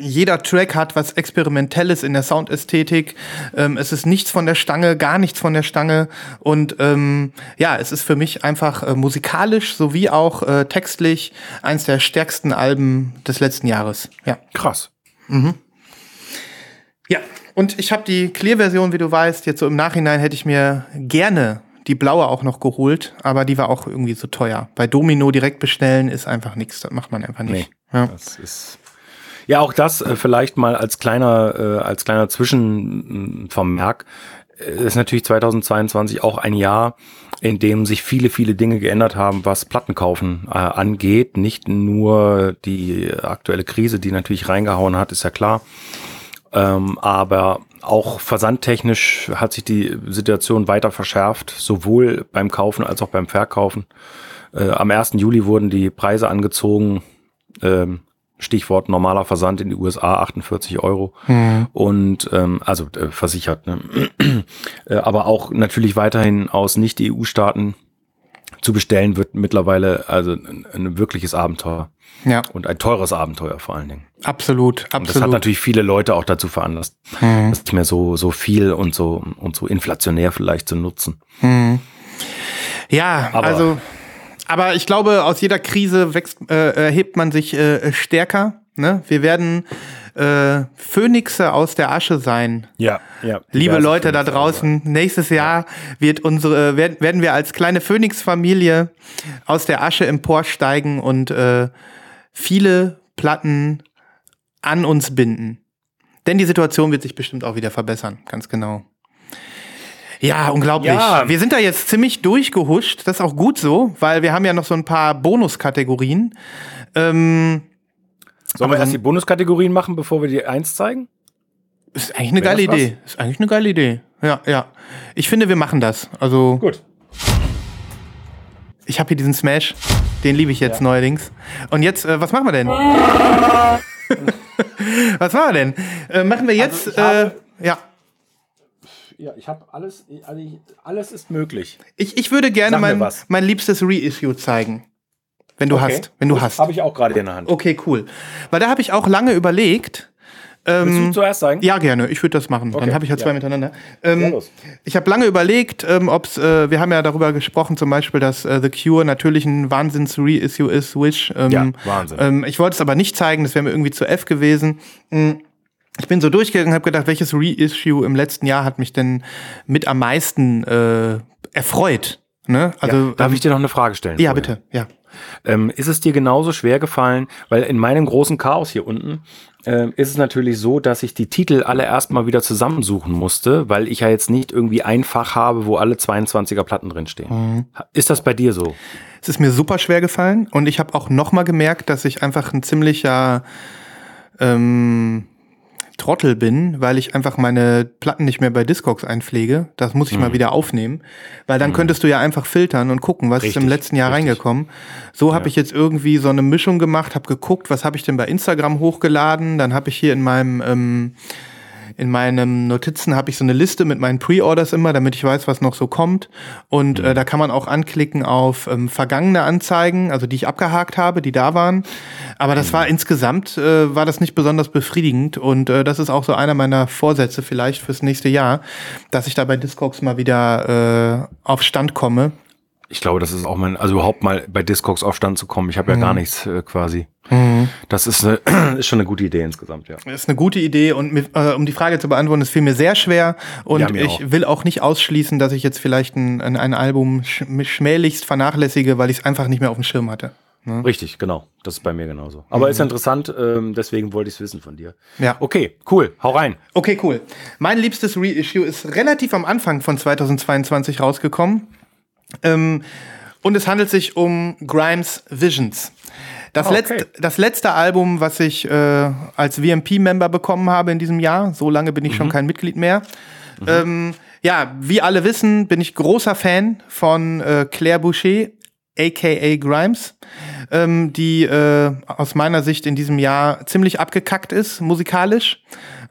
jeder Track hat was Experimentelles in der Soundästhetik. Ähm, es ist nichts von der Stange, gar nichts von der Stange. Und ähm, ja, es ist für mich einfach äh, musikalisch sowie auch äh, textlich eins der stärksten Alben des letzten Jahres. Ja. Krass. Ja. Und ich habe die Clear-Version, wie du weißt, jetzt so im Nachhinein hätte ich mir gerne die blaue auch noch geholt, aber die war auch irgendwie so teuer. Bei Domino direkt bestellen ist einfach nichts, das macht man einfach nicht. Ja. Das ist ja auch das äh, vielleicht mal als kleiner äh, als kleiner Zwischenvermerk äh, ist natürlich 2022 auch ein Jahr, in dem sich viele viele Dinge geändert haben, was Plattenkaufen äh, angeht. Nicht nur die aktuelle Krise, die natürlich reingehauen hat, ist ja klar. Ähm, aber auch versandtechnisch hat sich die Situation weiter verschärft, sowohl beim Kaufen als auch beim Verkaufen. Äh, am 1. Juli wurden die Preise angezogen. Ähm, Stichwort normaler Versand in die USA 48 Euro und ähm, also äh, versichert. Ne? äh, aber auch natürlich weiterhin aus Nicht-EU-Staaten zu bestellen wird mittlerweile also ein, ein wirkliches Abenteuer ja, und ein teures Abenteuer vor allen Dingen. absolut, Und das hat absolut. natürlich viele Leute auch dazu veranlasst, das nicht mehr so so viel und so und so inflationär vielleicht zu nutzen. Ja, Aber- also, aber ich glaube, aus jeder Krise wächst, äh, erhebt man sich äh, stärker. Ne? Wir werden äh, Phönixe aus der Asche sein. Ja, ja. Liebe Diverse Leute da draußen, nächstes Jahr wird unsere, werden, werden wir als kleine Phönix-Familie aus der Asche emporsteigen und äh, viele Platten an uns binden. Denn die Situation wird sich bestimmt auch wieder verbessern, ganz genau. Ja, unglaublich. Ja. Wir sind da jetzt ziemlich durchgehuscht. Das ist auch gut so, weil wir haben ja noch so ein paar Bonuskategorien. Ähm, Sollen wir erst die Bonuskategorien machen, bevor wir die eins zeigen? Ist eigentlich eine Wär geile? Idee. Ist eigentlich eine geile Idee. Ja, ja. Ich finde, wir machen das. Also, Gut. ich habe hier diesen Smash. Den liebe ich jetzt neuerdings. Und jetzt, äh, was machen wir denn? (laughs) was machen wir denn? Äh, machen wir jetzt, Also ich habe- äh, ja. Ja, ich habe alles, alles ist möglich. Ich, ich würde gerne mein, mein liebstes Reissue zeigen. Wenn du hast. Wenn du hast. Habe ich auch gerade in der Hand. Okay, cool. Weil da habe ich auch lange überlegt. Willst du zuerst sagen? Ja, gerne. Ich würde das machen. Dann Okay, habe ich ja zwei ja. miteinander. Ähm, ich habe lange überlegt, ähm, ob es, äh, wir haben ja darüber gesprochen, zum Beispiel, dass äh, The Cure natürlich ein Wahnsinns-Reissue ist, Wish. Ähm, Ja, Wahnsinn. Ähm, ich wollte es aber nicht zeigen, das wäre mir irgendwie zu F gewesen. Mm. Ich bin so durchgegangen und habe gedacht, welches Reissue im letzten Jahr hat mich denn mit am meisten äh, erfreut? Ne? Also, ja, darf ich dir noch eine Frage stellen? ja, vorher? bitte. Ja. Ähm, ist es dir genauso schwer gefallen, weil in meinem großen Chaos hier unten ähm, ist es natürlich so, dass ich die Titel alle erstmal wieder zusammensuchen musste, weil ich ja jetzt nicht irgendwie ein Fach habe, wo alle 22er Platten drinstehen. Ist das bei dir so? Es ist mir super schwer gefallen und ich habe auch noch mal gemerkt, dass ich einfach ein ziemlicher ähm, Trottel bin, weil ich einfach meine Platten nicht mehr bei Discogs einpflege. Das muss ich Mhm. mal wieder aufnehmen, weil dann könntest du ja einfach filtern und gucken, was ist im Richtig, letzten Jahr richtig. reingekommen. So habe ich jetzt irgendwie so eine Mischung gemacht, habe geguckt, was habe ich denn bei Instagram hochgeladen, dann habe ich hier in meinem ähm, in meinen Notizen habe ich so eine Liste mit meinen Pre-Orders immer, damit ich weiß, was noch so kommt. Und Mhm. äh, da kann man auch anklicken auf ähm, vergangene Anzeigen, also die ich abgehakt habe, die da waren. Aber das Mhm. war insgesamt, äh, war das nicht besonders befriedigend. Und äh, das ist auch so einer meiner Vorsätze vielleicht fürs nächste Jahr, dass ich da bei Discogs mal wieder äh, auf Stand komme. Ich glaube, das ist auch mein, also überhaupt mal bei Discogs auf Stand zu kommen. Ich habe ja Mhm. gar nichts äh, quasi. Das ist, eine, (clears throat) ist schon eine gute Idee insgesamt, ja. Das ist eine gute Idee und mir, äh, um die Frage zu beantworten, es fiel mir sehr schwer und Ja, ich auch. will auch nicht ausschließen, dass ich jetzt vielleicht ein, ein, Album sch schmählichst vernachlässige, weil ich es einfach nicht mehr auf dem Schirm hatte. Richtig, genau. Das ist bei mir genauso. Aber ist interessant, ähm, deswegen wollte ich es wissen von dir. Ja. Okay, cool. Hau rein. Okay, cool. Mein liebstes Reissue ist relativ am Anfang von 2022 rausgekommen. Ähm, und es handelt sich um Grimes Visions. Das, okay. letzte, das letzte Album, was ich äh, als VMP-Member bekommen habe in diesem Jahr, so lange bin ich schon kein Mitglied mehr. Ähm, ja, wie alle wissen, bin ich großer Fan von äh, Claire Boucher, aka Grimes, ähm, die äh, aus meiner Sicht in diesem Jahr ziemlich abgekackt ist, musikalisch.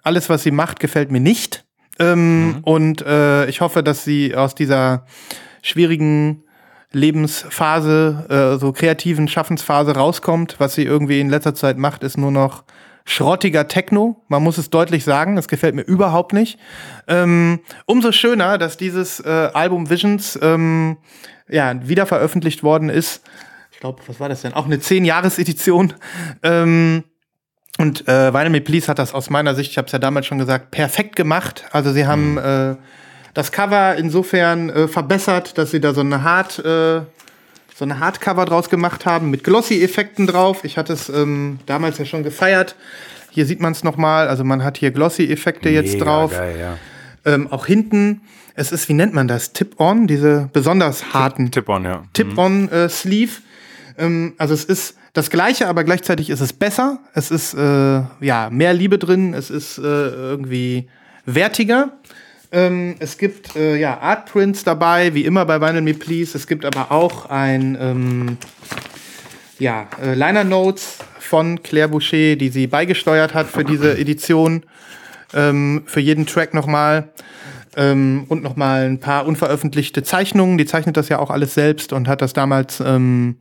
Alles, was sie macht, gefällt mir nicht. Ähm, Und äh, ich hoffe, dass sie aus dieser schwierigen Lebensphase, äh, so kreativen Schaffensphase rauskommt. Was sie irgendwie in letzter Zeit macht, ist nur noch schrottiger Techno. Man muss es deutlich sagen, das gefällt mir überhaupt nicht. Ähm, umso schöner, dass dieses äh, Album Visions ähm, ja, wieder veröffentlicht worden ist. Ich glaube, was war das denn? Auch eine 10-Jahres-Edition. Ähm, und äh, Vinyl Me Please hat das aus meiner Sicht, ich habe es ja damals schon gesagt, perfekt gemacht. Also sie haben äh, das Cover insofern äh, verbessert, dass sie da so eine Hard, äh, so eine Hardcover draus gemacht haben mit Glossy-Effekten drauf. Ich hatte es ähm, damals ja schon gefeiert. Hier sieht man es nochmal. Also man hat hier Glossy-Effekte jetzt drauf. Geil, ja. Ähm, auch hinten. Es ist, wie nennt man das? Tip-on, diese besonders harten Tipp-on, ja. Tip-on-Sleeve. ähm, also es ist das Gleiche, aber gleichzeitig ist es besser. Es ist äh, ja mehr Liebe drin. Es ist äh, irgendwie wertiger. Ähm, es gibt äh, ja Artprints dabei, wie immer bei Vinyl Me Please. Es gibt aber auch ein ähm, ja, äh, Liner Notes von Claire Boucher, die sie beigesteuert hat für diese Edition. Ähm, für jeden Track nochmal. Ähm, und nochmal ein paar unveröffentlichte Zeichnungen. Die zeichnet das ja auch alles selbst und hat das damals ähm,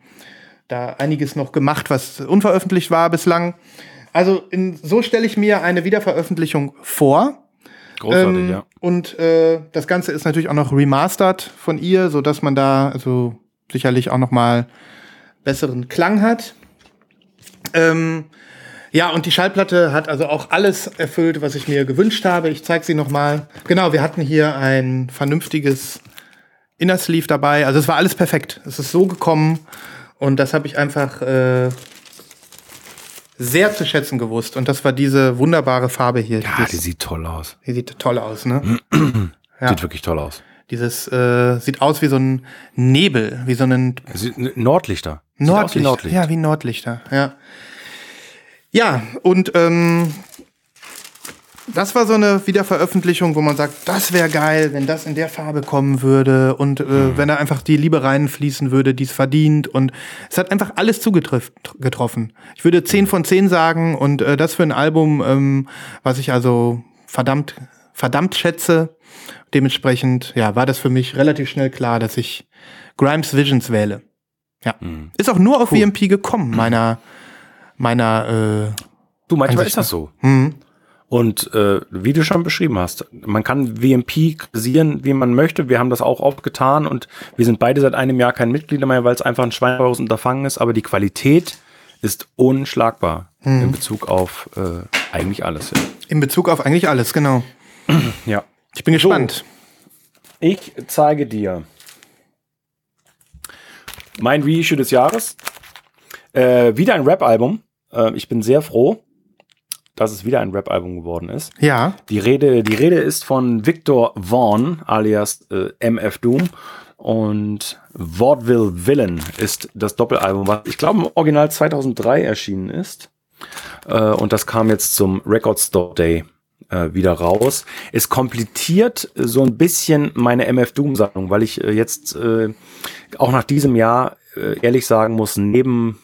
da einiges noch gemacht, was unveröffentlicht war bislang. Also in, so stelle ich mir eine Wiederveröffentlichung vor. Großartig, Ähm, ja. Und äh, das Ganze ist natürlich auch noch remastered von ihr, so dass man da also sicherlich auch noch mal besseren Klang hat. Ähm, ja, und die Schallplatte hat also auch alles erfüllt, was ich mir gewünscht habe. Ich zeige sie noch mal. Genau, wir hatten hier ein vernünftiges Inner Sleeve dabei. Also es war alles perfekt. Es ist so gekommen und das habe ich einfach äh, sehr zu schätzen gewusst. Und das war diese wunderbare Farbe hier. Ja, Dieses- die sieht toll aus. die sieht toll aus, ne? (clears throat) Ja. Sieht wirklich toll aus. Dieses äh, sieht aus wie so ein Nebel, wie so ein Nordlichter. Sieht aus wie Nordlicht. Nordlicht. Ja, wie Nordlichter, ja. Ja, und ähm, das war so eine Wiederveröffentlichung, wo man sagt, das wäre geil, wenn das in der Farbe kommen würde und äh, Mhm. wenn da einfach die Liebe reinfließen würde, die es verdient. Und es hat einfach alles zugetroffen. Ich würde 10 von 10 sagen und äh, das für ein Album, ähm, was ich also verdammt, verdammt schätze. Dementsprechend, ja, war das für mich relativ schnell klar, dass ich Grimes Visions wähle. Ja. Mhm. Ist auch nur auf VMP gekommen, meiner, meiner, äh, Du, manchmal ist das so. hm. Und äh, wie du schon beschrieben hast, man kann VMP kritisieren, wie man möchte. Wir haben das auch oft getan und wir sind beide seit einem Jahr kein Mitglieder mehr, weil es einfach ein schweinbares Unterfangen ist. Aber die Qualität ist unschlagbar in Bezug auf äh, eigentlich alles. Ja. in Bezug auf eigentlich alles, genau. (clears throat) ja. Ich bin gespannt. Ich zeige dir mein Reissue des Jahres. Äh, wieder ein Rap-Album. Äh, ich bin sehr froh, dass es wieder ein Rap-Album geworden ist. Ja. Die Rede, die Rede ist von Victor Vaughn, alias äh, MF Doom. Und Vaudeville Villain ist das Doppelalbum, was ich glaube im Original 2003 erschienen ist. Äh, und das kam jetzt zum Record Store Day äh, wieder raus. Es komplettiert so ein bisschen meine MF Doom Sammlung, weil ich äh, jetzt äh, auch nach diesem Jahr äh, ehrlich sagen muss, neben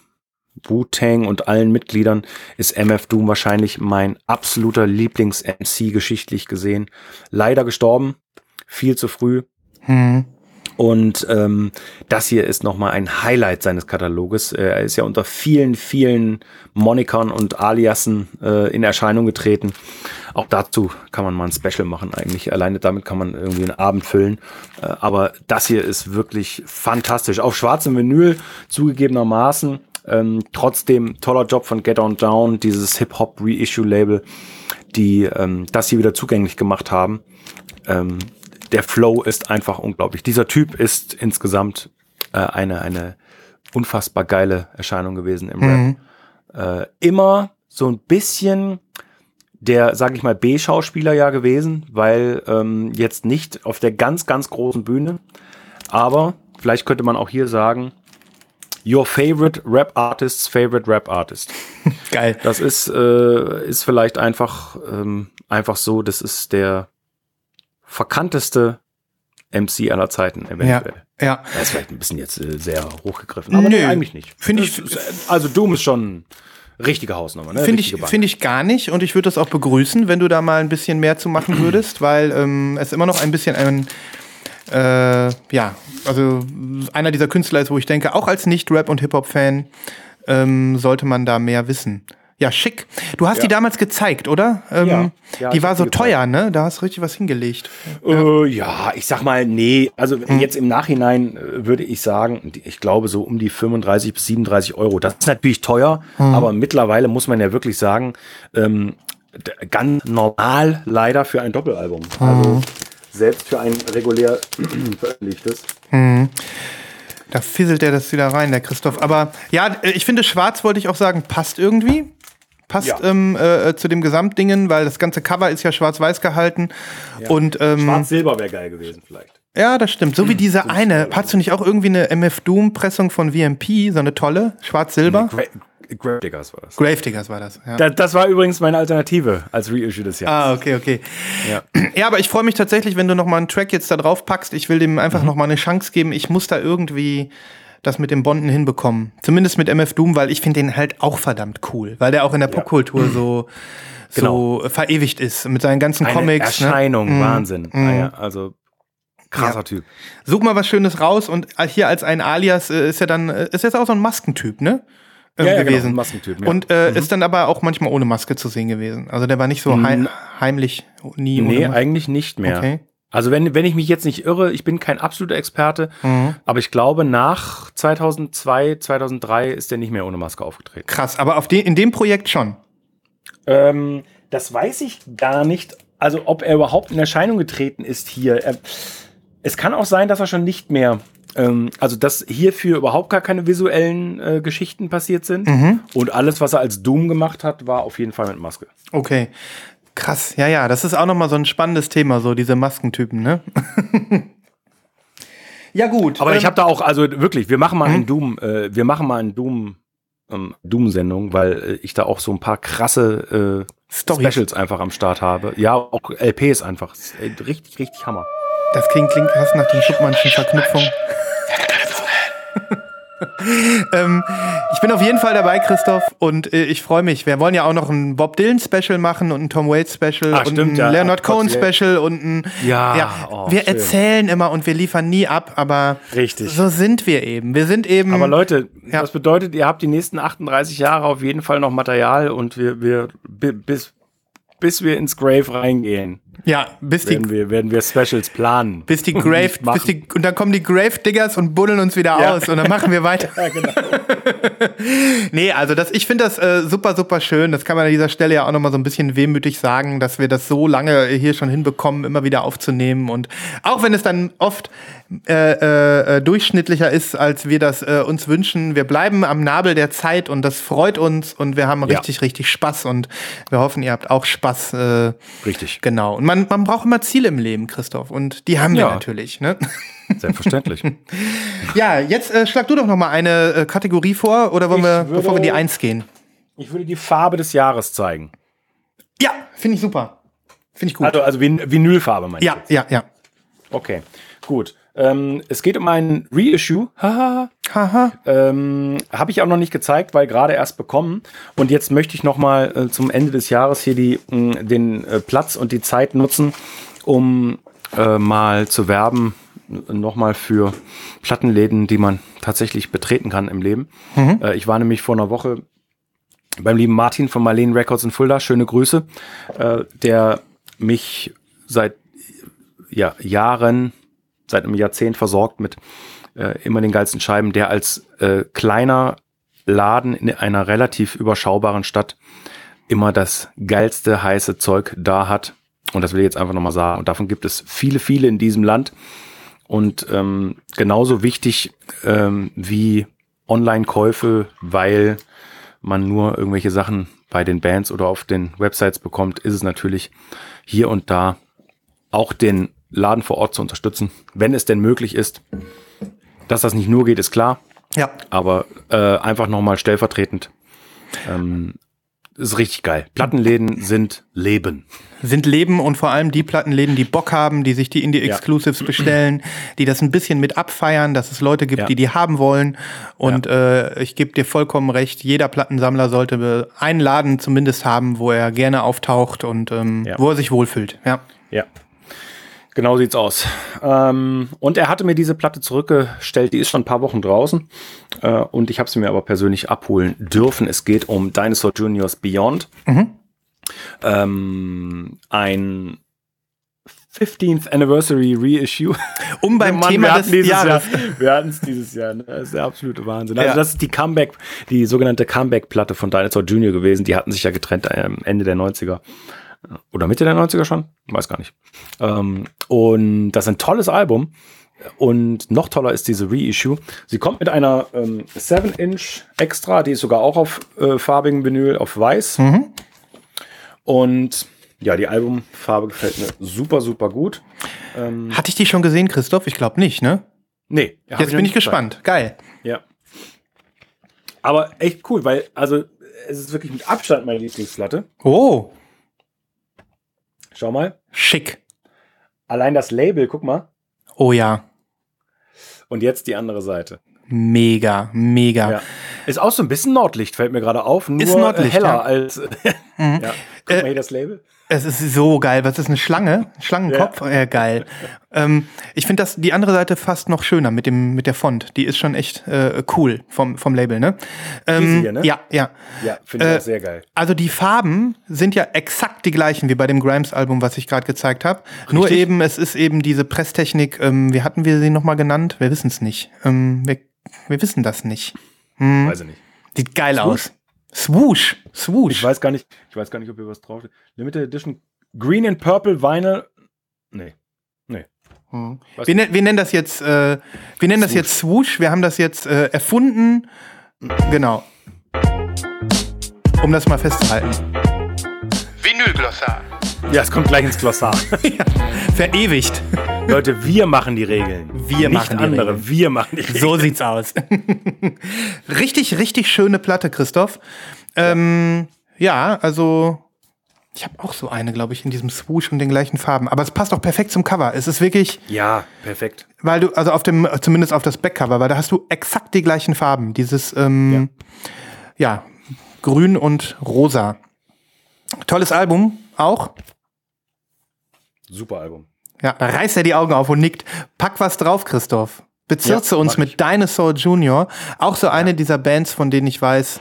Wu-Tang und allen Mitgliedern ist MF Doom wahrscheinlich mein absoluter Lieblings-MC geschichtlich gesehen. Leider gestorben, viel zu früh. Hm. Und ähm, das hier ist nochmal ein Highlight seines Kataloges. Äh, Er ist ja unter vielen, vielen Monikern und Aliasen äh, in Erscheinung getreten. Auch dazu kann man mal ein Special machen eigentlich. Alleine damit kann man irgendwie einen Abend füllen. Äh, aber das hier ist wirklich fantastisch. Auf schwarzem Vinyl zugegebenermaßen. Ähm, trotzdem toller Job von Get On Down, dieses Hip-Hop-Reissue-Label, die ähm, das hier wieder zugänglich gemacht haben. Ähm, der Flow ist einfach unglaublich. Dieser Typ ist insgesamt äh, eine, eine unfassbar geile Erscheinung gewesen im Mhm. Rap. Äh, immer so ein bisschen der, sag ich mal, B-Schauspieler ja gewesen, weil ähm, jetzt nicht auf der ganz, ganz großen Bühne, aber vielleicht könnte man auch hier sagen, Your favorite Rap Artist's favorite Rap Artist. (laughs) Geil. Das ist, äh, ist vielleicht einfach, ähm, einfach so, das ist der verkannteste MC aller Zeiten Ja. eventuell. Ja. Das ist vielleicht ein bisschen jetzt äh, sehr hochgegriffen, aber Nö, nee, eigentlich nicht. find ich- ist, also Doom ist schon richtige Hausnummer, ne? Finde ich, finde ich gar nicht und ich würde das auch begrüßen, wenn du da mal ein bisschen mehr zu machen (clears throat) würdest, weil ähm, es immer noch ein bisschen ein, äh, ja, also einer dieser Künstler ist, wo ich denke, auch als Nicht-Rap- und Hip-Hop-Fan ähm, sollte man da mehr wissen. Ja, schick. Du hast Ja. die damals gezeigt, oder? Ähm, Ja. Ja, die war so teuer, ne? Da hast du richtig was hingelegt. Äh, ja, ich sag mal, nee. Also Hm. jetzt im Nachhinein äh, würde ich sagen, ich glaube so um die 35 bis 37 Euro. Das ist natürlich teuer, Hm. aber mittlerweile muss man ja wirklich sagen, ähm, ganz normal leider für ein Doppelalbum. Hm. Also selbst für ein regulär (clears throat) veröffentlichtes. Da fisselt er das wieder rein, der Christoph. Aber ja, äh, ich finde, schwarz wollte ich auch sagen, passt irgendwie. Passt Ja. ähm, äh, zu dem Gesamtdingen, weil das ganze Cover ist ja schwarz-weiß gehalten. Und ähm, Schwarz-Silber wäre geil gewesen vielleicht. ja, das stimmt. So wie diese eine. Hast du nicht auch irgendwie eine MF Doom-Pressung von VMP, so eine tolle? Schwarz-Silber? Gra Grave Diggers war das. Gravediggers war das. Ja. das. Das war übrigens meine Alternative als Reissue des Jahres. Ah, okay, okay. Ja. (clears throat) Ja, aber ich freue mich tatsächlich, wenn du noch mal einen Track jetzt da drauf packst. Ich will dem einfach Mhm. noch mal eine Chance geben. Ich muss da irgendwie das mit dem Bonden hinbekommen. Zumindest mit MF Doom, weil ich finde den halt auch verdammt cool, weil der auch in der Popkultur so (clears throat) so verewigt ist mit seinen ganzen. Genau. Eine Comics. Ne? Erscheinung, Wahnsinn. Ah, ja, also krasser Ja. Typ. Such mal was Schönes raus und hier als ein Alias äh, ist ja dann äh, ist jetzt auch so ein Maskentyp, ne? Äh, Ja, ja, genau, gewesen. ein Maskentyp, ja. Und äh, ist dann aber auch manchmal ohne Maske zu sehen gewesen. Also der war nicht so heim, heimlich nie Nee, eigentlich nicht mehr. Okay. Also wenn, wenn ich mich jetzt nicht irre, ich bin kein absoluter Experte, Mhm. aber ich glaube, nach 2002, 2003 ist der nicht mehr ohne Maske aufgetreten. Krass, aber auf den, in dem Projekt schon. Ähm, das weiß ich gar nicht. Also ob er überhaupt in Erscheinung getreten ist hier. Er, es kann auch sein, dass er schon nicht mehr, ähm, also dass hierfür überhaupt gar keine visuellen äh, Geschichten passiert sind. Mhm. Und alles, was er als Doom gemacht hat, war auf jeden Fall mit Maske. Okay. Krass, ja, ja, das ist auch nochmal so ein spannendes Thema, so diese Maskentypen, ne? (laughs) ja, gut. Aber ich ähm, habe da auch, also wirklich, wir machen mal einen Doom, äh, wir machen mal einen Doom ähm, Doom-Sendung, weil äh, ich da auch so ein paar krasse äh. Specials einfach am Start habe. Ja, auch LPs einfach. Äh, richtig, richtig Hammer. Das klingt, klingt fast nach den Schuppmannschen Verknüpfungen. (laughs) ähm, ich bin auf jeden Fall dabei, Christoph, und äh, ich freue mich. Wir wollen ja auch noch ein Bob Dylan Special machen und ein Tom Waits Special Ah, und stimmt, ein ja. Leonard Gott, Cohen ja. Special und ein Ja, oh, wir schön. erzählen immer und wir liefern nie ab, aber Richtig. so sind wir eben. Wir sind eben Aber Leute, Ja. das bedeutet, ihr habt die nächsten 38 Jahre auf jeden Fall noch Material und wir, wir bi- bis, bis wir ins Grave reingehen, ja, bis die werden wir, werden wir Specials planen. bis die (laughs) Grave bis die, und dann kommen die Grave Diggers und buddeln uns wieder Ja. aus und dann machen wir (laughs) weiter. ja, genau. (laughs) Nee, also das, ich finde das äh, super, super schön. Das kann man an dieser Stelle ja auch nochmal so ein bisschen wehmütig sagen, dass wir das so lange hier schon hinbekommen, immer wieder aufzunehmen. Und auch wenn es dann oft äh, äh, äh, durchschnittlicher ist, als wir das äh, uns wünschen, wir bleiben am Nabel der Zeit und das freut uns und wir haben Ja. richtig, richtig Spaß und wir hoffen, ihr habt auch Spaß. Äh, Richtig. genau. Und man, man braucht immer Ziele im Leben, Christoph. Und die haben wir Ja. natürlich. Ne? Selbstverständlich. (laughs) Ja, jetzt äh, schlag du doch noch mal eine Kategorie vor oder wollen Ich wir, würde- bevor wir die Eins gehen? Ich würde die Farbe des Jahres zeigen. Ja, finde ich super. Finde ich gut. Also, also Vin Vinylfarbe, meine ja, ja, ja. Okay, gut. Ähm, es geht um ein Reissue. Haha. Haha. Ähm, Habe ich auch noch nicht gezeigt, weil gerade erst bekommen. Und jetzt möchte ich noch mal äh, zum Ende des Jahres hier die, mh, den äh, Platz und die Zeit nutzen, um äh, mal zu werben, n- noch mal für Plattenläden, die man tatsächlich betreten kann im Leben. Äh, ich war nämlich vor einer Woche beim lieben Martin von Marlene Records in Fulda, schöne Grüße, äh, der mich seit ja, Jahren, seit einem Jahrzehnt versorgt mit äh, immer den geilsten Scheiben, der als äh, kleiner Laden in einer relativ überschaubaren Stadt immer das geilste heiße Zeug da hat. Und das will ich jetzt einfach nochmal sagen. Und davon gibt es viele, viele in diesem Land. Und ähm, genauso wichtig ähm, wie Online-Käufe, weil man nur irgendwelche Sachen bei den Bands oder auf den Websites bekommt, ist es natürlich hier und da auch den Laden vor Ort zu unterstützen, wenn es denn möglich ist. Dass das nicht nur geht, ist klar, Ja. aber äh, einfach nochmal stellvertretend. Ähm, ist richtig geil. Plattenläden sind Leben. Sind Leben und vor allem die Plattenläden, die Bock haben, die sich die Indie-Exclusives bestellen, die das ein bisschen mit abfeiern, dass es Leute gibt, Ja. die die haben wollen. Und äh, ich gebe dir vollkommen recht, jeder Plattensammler sollte einen Laden zumindest haben, wo er gerne auftaucht und ähm, Ja. wo er sich wohlfühlt. Ja. Ja. Genau sieht's aus. Ähm, und er hatte mir diese Platte zurückgestellt, die ist schon ein paar Wochen draußen. Äh, und ich habe sie mir aber persönlich abholen dürfen. Es geht um Dinosaur Juniors Beyond. Ähm, ein 15th Anniversary Reissue. Um beim Mann, Thema wir des hatten dieses Jahres. Jahr, (laughs) wir hatten es dieses Jahr. Ne? Das ist der absolute Wahnsinn. Also Ja. das ist die Comeback, die sogenannte Comeback-Platte von Dinosaur Junior gewesen. Die hatten sich ja getrennt äh, am Ende der 90er. Oder Mitte der 90er schon? Weiß gar nicht. Ähm, und das ist ein tolles Album. Und noch toller ist diese Reissue. Sie kommt mit einer ähm, 7-Inch Extra, die ist sogar auch auf äh, farbigen Vinyl, auf weiß. Und ja, die Albumfarbe gefällt mir super, super gut. Hatte ich die schon gesehen, Christoph? Ich glaube nicht, ne? Nee, Jetzt noch bin ich gespannt. Geil. Ja. Aber echt cool, weil, also, es ist wirklich mit Abstand meine Lieblingsplatte. Oh, Schau mal. schick. Allein das Label, guck mal. Oh ja, Und jetzt die andere Seite. mega, mega. Ja. Ist auch so ein bisschen Nordlicht, fällt mir gerade auf. Nur Ist Nordlicht, äh, heller ja. als. (laughs) ja. Guck mal hier das Label. Es ist so geil. Was ist eine Schlange? Schlangenkopf? Ja, geil. ähm, ich finde das die andere Seite fast noch schöner mit dem mit der Font. Die ist schon echt äh, cool vom vom Label, ne? Ähm, hier, ne? Ja, ja. Ja, finde ich Äh, auch sehr geil. Also die Farben sind ja exakt die gleichen wie bei dem Grimes-Album, was ich gerade gezeigt habe. Nur eben, es ist eben diese Presstechnik. Ähm, wie hatten wir sie nochmal genannt? Wir wissen es nicht. Ähm, wir, wir wissen das nicht. Weiß ich nicht. Sieht geil aus. Swoosh. Swoosh. Ich weiß gar nicht, ich weiß gar nicht, ob hier was draufsteht. Limited Edition Green and Purple Vinyl. Nee. Nee. Was- Wir, wir nennen das jetzt, äh, wir nennen das Swoosh. jetzt Swoosh. Wir haben das jetzt äh, erfunden. Genau. Um das mal festzuhalten. Vinylglossar. Ja, es kommt gleich ins Glossar. (laughs) Verewigt. Leute, wir machen die Regeln. Wir Nicht machen die andere. Regeln. Wir machen die Regeln. So sieht's aus. (laughs) richtig, richtig schöne Platte, Christoph. Ähm, ja, also ich habe auch so eine, glaube ich, in diesem Swoosh und den gleichen Farben. Aber es passt auch perfekt zum Cover. Es ist wirklich, Ja, perfekt. weil du, also auf dem, zumindest auf das Backcover, weil da hast du exakt die gleichen Farben. Dieses, ähm, ja. grün und rosa. Tolles Album, auch. Super Album. Ja, da reißt er die Augen auf und nickt. Pack was drauf, Christoph. Bezirze Ja, uns mit Dinosaur Junior. Auch so eine dieser Bands, von denen ich weiß,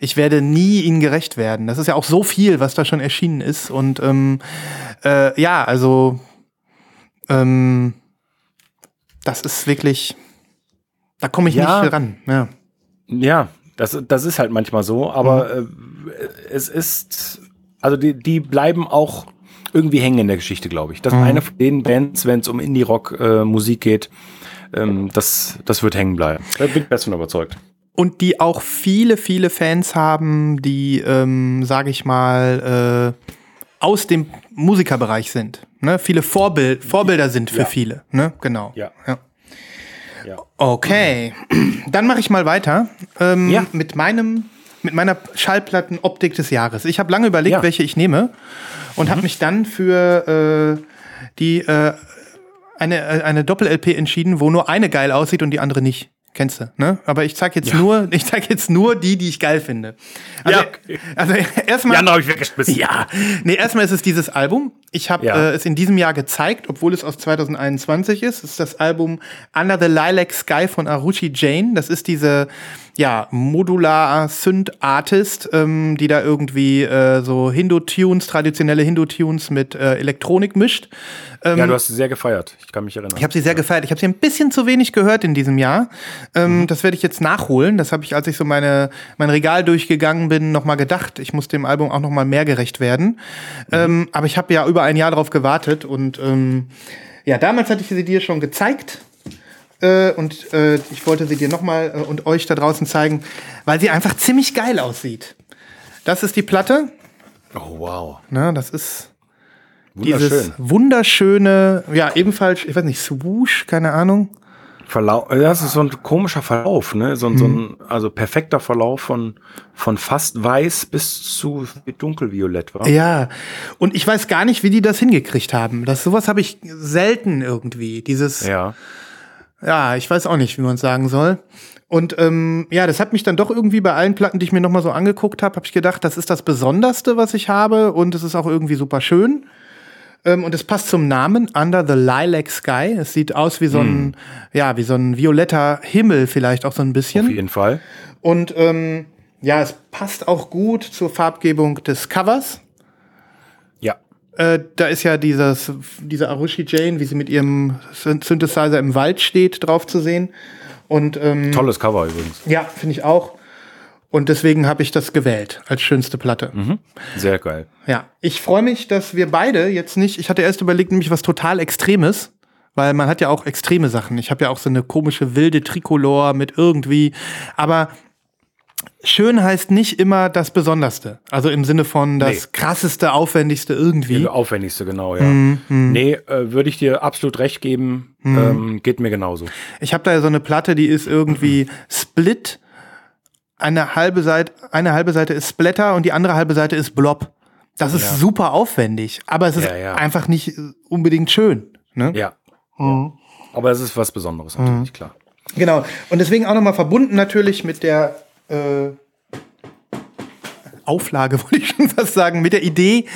ich werde nie ihnen gerecht werden. Das ist ja auch so viel, was da schon erschienen ist. Und ähm, äh, ja, also ähm, das ist wirklich, da komme ich Ja. nicht ran. Ja. Ja, das, das ist halt manchmal so, aber äh, es ist, also die, die bleiben auch irgendwie hängen in der Geschichte, glaube ich. Das ist eine von den Bands, wenn es um Indie-Rock-Musik geht, ähm, das, das wird hängen bleiben. Da bin ich fest von überzeugt. Und die auch viele, viele Fans haben, die, ähm, sage ich mal, äh, aus dem Musikerbereich sind. Ne? Viele Vorbild, Vorbilder sind für Ja. viele. Ne? Genau. Ja. ja. Ja. Okay, (clears throat) dann mache ich mal weiter ähm, mit meinem mit meiner Schallplattenoptik des Jahres. Ich habe lange überlegt. Mhm. welche ich nehme und habe mich dann für äh, die äh, eine äh, eine Doppel LP entschieden, wo nur eine geil aussieht und die andere nicht. Kennst du, ne? Aber ich zeig jetzt nur, ich zeig jetzt nur die, die ich geil finde. Also, Ja, okay. also (laughs) erstmal Die andere habe ich weggeschmissen. ja, nee, erstmal ist es dieses Album. Ich habe Ja. äh, es in diesem Jahr gezeigt, obwohl es aus 2021 ist. Es ist das Album Under the Lilac Sky von Arushi Jane. Das ist diese ja, modular Synth-Artist, ähm, die da irgendwie äh, so Hindu-Tunes, traditionelle Hindu-Tunes mit äh, Elektronik mischt. Ja, du hast sie sehr gefeiert. Ich kann mich erinnern. Ich habe sie sehr gefeiert. Ich habe sie ein bisschen zu wenig gehört in diesem Jahr. Ähm, Das werde ich jetzt nachholen. Das habe ich, als ich so meine, mein Regal durchgegangen bin, noch mal gedacht. Ich muss dem Album auch noch mal mehr gerecht werden. Ähm, aber ich habe ja über ein Jahr darauf gewartet. Und ähm, ja, damals hatte ich sie dir schon gezeigt. Äh, und äh, ich wollte sie dir noch mal äh, und euch da draußen zeigen, weil sie einfach ziemlich geil aussieht. Das ist die Platte. oh, wow. Ne, das ist Wunderschön. dieses wunderschöne, ja, ebenfalls, ich weiß nicht, Swoosh, keine Ahnung. Verlauf, das ist so ein komischer Verlauf, ne? So, ein so ein, also perfekter Verlauf von, von fast weiß bis zu dunkelviolett, war. Ja, und ich weiß gar nicht, wie die das hingekriegt haben. Das sowas habe ich selten irgendwie. Dieses, ja. Ja. ich weiß auch nicht, wie man es sagen soll. Und ähm, ja, das hat mich dann doch irgendwie bei allen Platten, die ich mir noch mal so angeguckt habe, habe ich gedacht, das ist das Besonderste, was ich habe, und es ist auch irgendwie super schön. Ähm, und es passt zum Namen Under the Lilac Sky. Es sieht aus wie so ein, ja, wie so ein violetter Himmel vielleicht auch so ein bisschen. Auf jeden Fall. Und ähm, ja, es passt auch gut zur Farbgebung des Covers. Ja. Äh, da ist ja dieses, diese Arushi Jane, wie sie mit ihrem Syn- Synthesizer im Wald steht, drauf zu sehen. Und ähm, Tolles Cover übrigens. ja, finde ich auch. Und deswegen habe ich das gewählt als schönste Platte. Sehr geil. Ja, ich freue mich, dass wir beide jetzt nicht. Ich hatte erst überlegt, nämlich was total Extremes, weil man hat ja auch extreme Sachen. Ich habe ja auch so eine komische wilde Tricolor mit irgendwie. Aber schön heißt nicht immer das Besonderste. Also im Sinne von das Nee. krasseste, aufwendigste irgendwie. Die aufwendigste, genau, ja. Mhm, Nee, äh, würde ich dir absolut recht geben. Ähm, geht mir genauso. Ich habe da ja so eine Platte, die ist irgendwie Split. Eine halbe Seite, eine halbe Seite ist Splatter und die andere halbe Seite ist Blob. Das ist Ja. super aufwendig, aber es ist Ja, ja. einfach nicht unbedingt schön. Ne? Ja. Mhm. Aber es ist was Besonderes, natürlich, klar. Genau. Und deswegen auch nochmal verbunden natürlich mit der äh, Auflage, (laughs) wollte ich schon fast sagen, mit der Idee,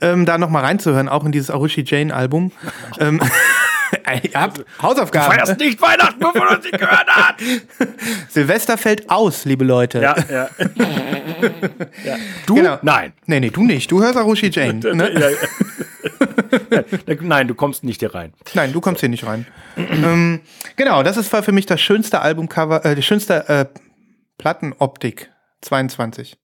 ähm, da nochmal reinzuhören, auch in dieses Arushi Jane Album. ähm, (laughs) ihr habt Hausaufgaben. Feierst nicht Weihnachten, bevor du nicht gehört hast! (laughs) Silvester fällt aus, liebe Leute. Ja, ja. (laughs) ja. Du? Genau. Nein. Nee, nee, du nicht. Du hörst Arushi Jane. Ne? Ja, ja. (laughs) Nein, du kommst nicht hier rein. Nein, du kommst hier nicht rein. (clears throat) ähm, genau, das ist war für mich das schönste Albumcover, äh, die schönste äh, Plattenoptik 22.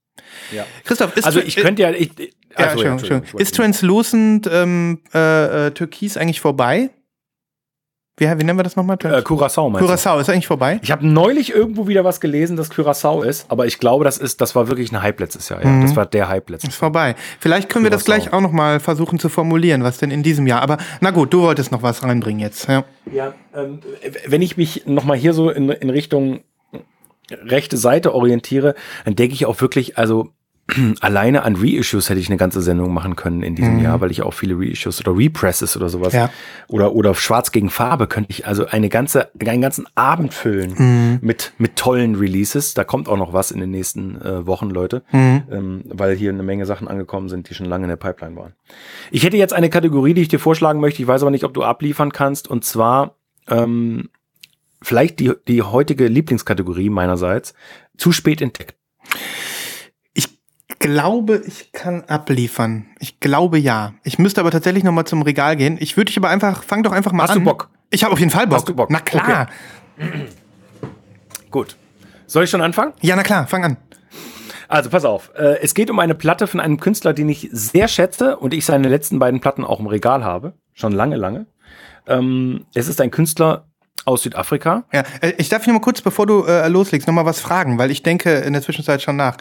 Ja. Christoph, ist Also ich könnte ja. Ich, Ja, Achso, Entschuldigung, Entschuldigung. Ist Translucent ähm, äh, äh, Türkis eigentlich vorbei? Wie, wie nennen wir das nochmal? Äh, Curacao meinst du? Curaçao ist eigentlich vorbei. Ich habe neulich irgendwo wieder was gelesen, dass Curacao ist, aber ich glaube, das ist, das war wirklich ein Hype letztes Jahr. Ja. Mhm. Das war der Hype letztes Ist vorbei. Vielleicht können wir das gleich auch nochmal versuchen zu formulieren, was denn in diesem Jahr. Aber na gut, du wolltest noch was reinbringen jetzt. Ja. Ja, ähm, wenn ich mich nochmal hier so in, in Richtung rechte Seite orientiere, dann denke ich auch wirklich, also (clears throat) alleine an Reissues hätte ich eine ganze Sendung machen können in diesem Jahr, weil ich auch viele Reissues oder Represses oder sowas Ja. oder oder Schwarz gegen Farbe könnte ich also eine ganze einen ganzen Abend füllen mit mit tollen Releases. Da kommt auch noch was in den nächsten äh, Wochen, Leute, ähm, weil hier eine Menge Sachen angekommen sind, die schon lange in der Pipeline waren. Ich hätte jetzt eine Kategorie, die ich dir vorschlagen möchte. Ich weiß aber nicht, ob du abliefern kannst. Und zwar ähm, vielleicht die, die heutige Lieblingskategorie meinerseits. Zu spät entdeckt. Ich glaube, ich kann abliefern. Ich glaube ja. Ich müsste aber tatsächlich nochmal zum Regal gehen. Ich würde dich aber einfach, fang doch einfach mal Hast an. du Bock? Ich habe auf jeden Fall Bock. Hast du Bock? Na klar. Gut. Soll ich schon anfangen? Ja, na klar, fang an. Also pass auf. Äh, es geht um eine Platte von einem Künstler, den ich sehr schätze und ich seine letzten beiden Platten auch im Regal habe. Schon lange, lange. Ähm, es ist ein Künstler aus Südafrika. Ja, äh, ich darf noch mal kurz, bevor du äh, loslegst, noch mal was fragen, weil ich denke in der Zwischenzeit schon nach.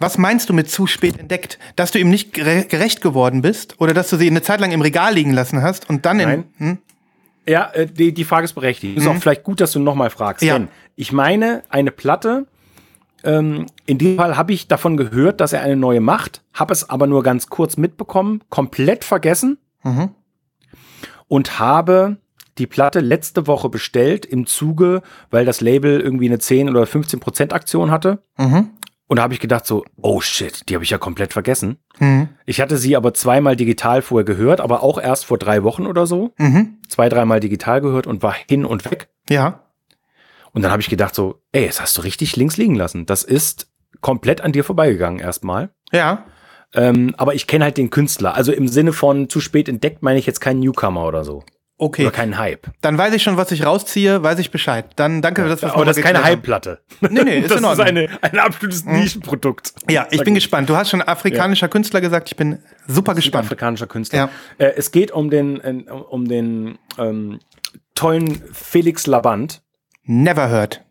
Was meinst du mit zu spät entdeckt? Dass du ihm nicht gere gerecht geworden bist oder dass du sie eine Zeit lang im Regal liegen lassen hast und dann Nein. in. Hm? Ja, äh, die, die Frage ist berechtigt. Ist auch vielleicht gut, dass du nochmal fragst. Ja. Denn ich meine, eine Platte, ähm, in dem Fall habe ich davon gehört, dass er eine neue macht, habe es aber nur ganz kurz mitbekommen, komplett vergessen Mhm. und habe die Platte letzte Woche bestellt im Zuge, weil das Label irgendwie eine 10 oder 15 Prozent Aktion hatte. Mhm. Und da habe ich gedacht so, oh shit, die habe ich ja komplett vergessen. Mhm. Ich hatte sie aber zweimal digital vorher gehört, aber auch erst vor drei Wochen oder so. Mhm. Zwei, dreimal digital gehört und war hin und weg. Ja. Und dann habe ich gedacht so, ey, das hast du richtig links liegen lassen. Das ist komplett an dir vorbeigegangen erstmal. Ja. Ähm, aber ich kenne halt den Künstler. Also im Sinne von zu spät entdeckt meine ich jetzt keinen Newcomer oder so. Okay. Oder keinen Hype. Dann weiß ich schon, was ich rausziehe, weiß ich Bescheid. Dann danke, dass wir Aber das ist keine. Hype-Platte. Nee, nee, (laughs) ist das in ist Ordnung. eine, ein absolutes Nischenprodukt. Ja, ich Sag bin ich. gespannt. Du hast schon afrikanischer Künstler gesagt. Ich bin super gespannt. Südafrikanischer Künstler. Ja. Äh, es geht um den, äh, um den ähm, tollen Felix Laband. Never heard.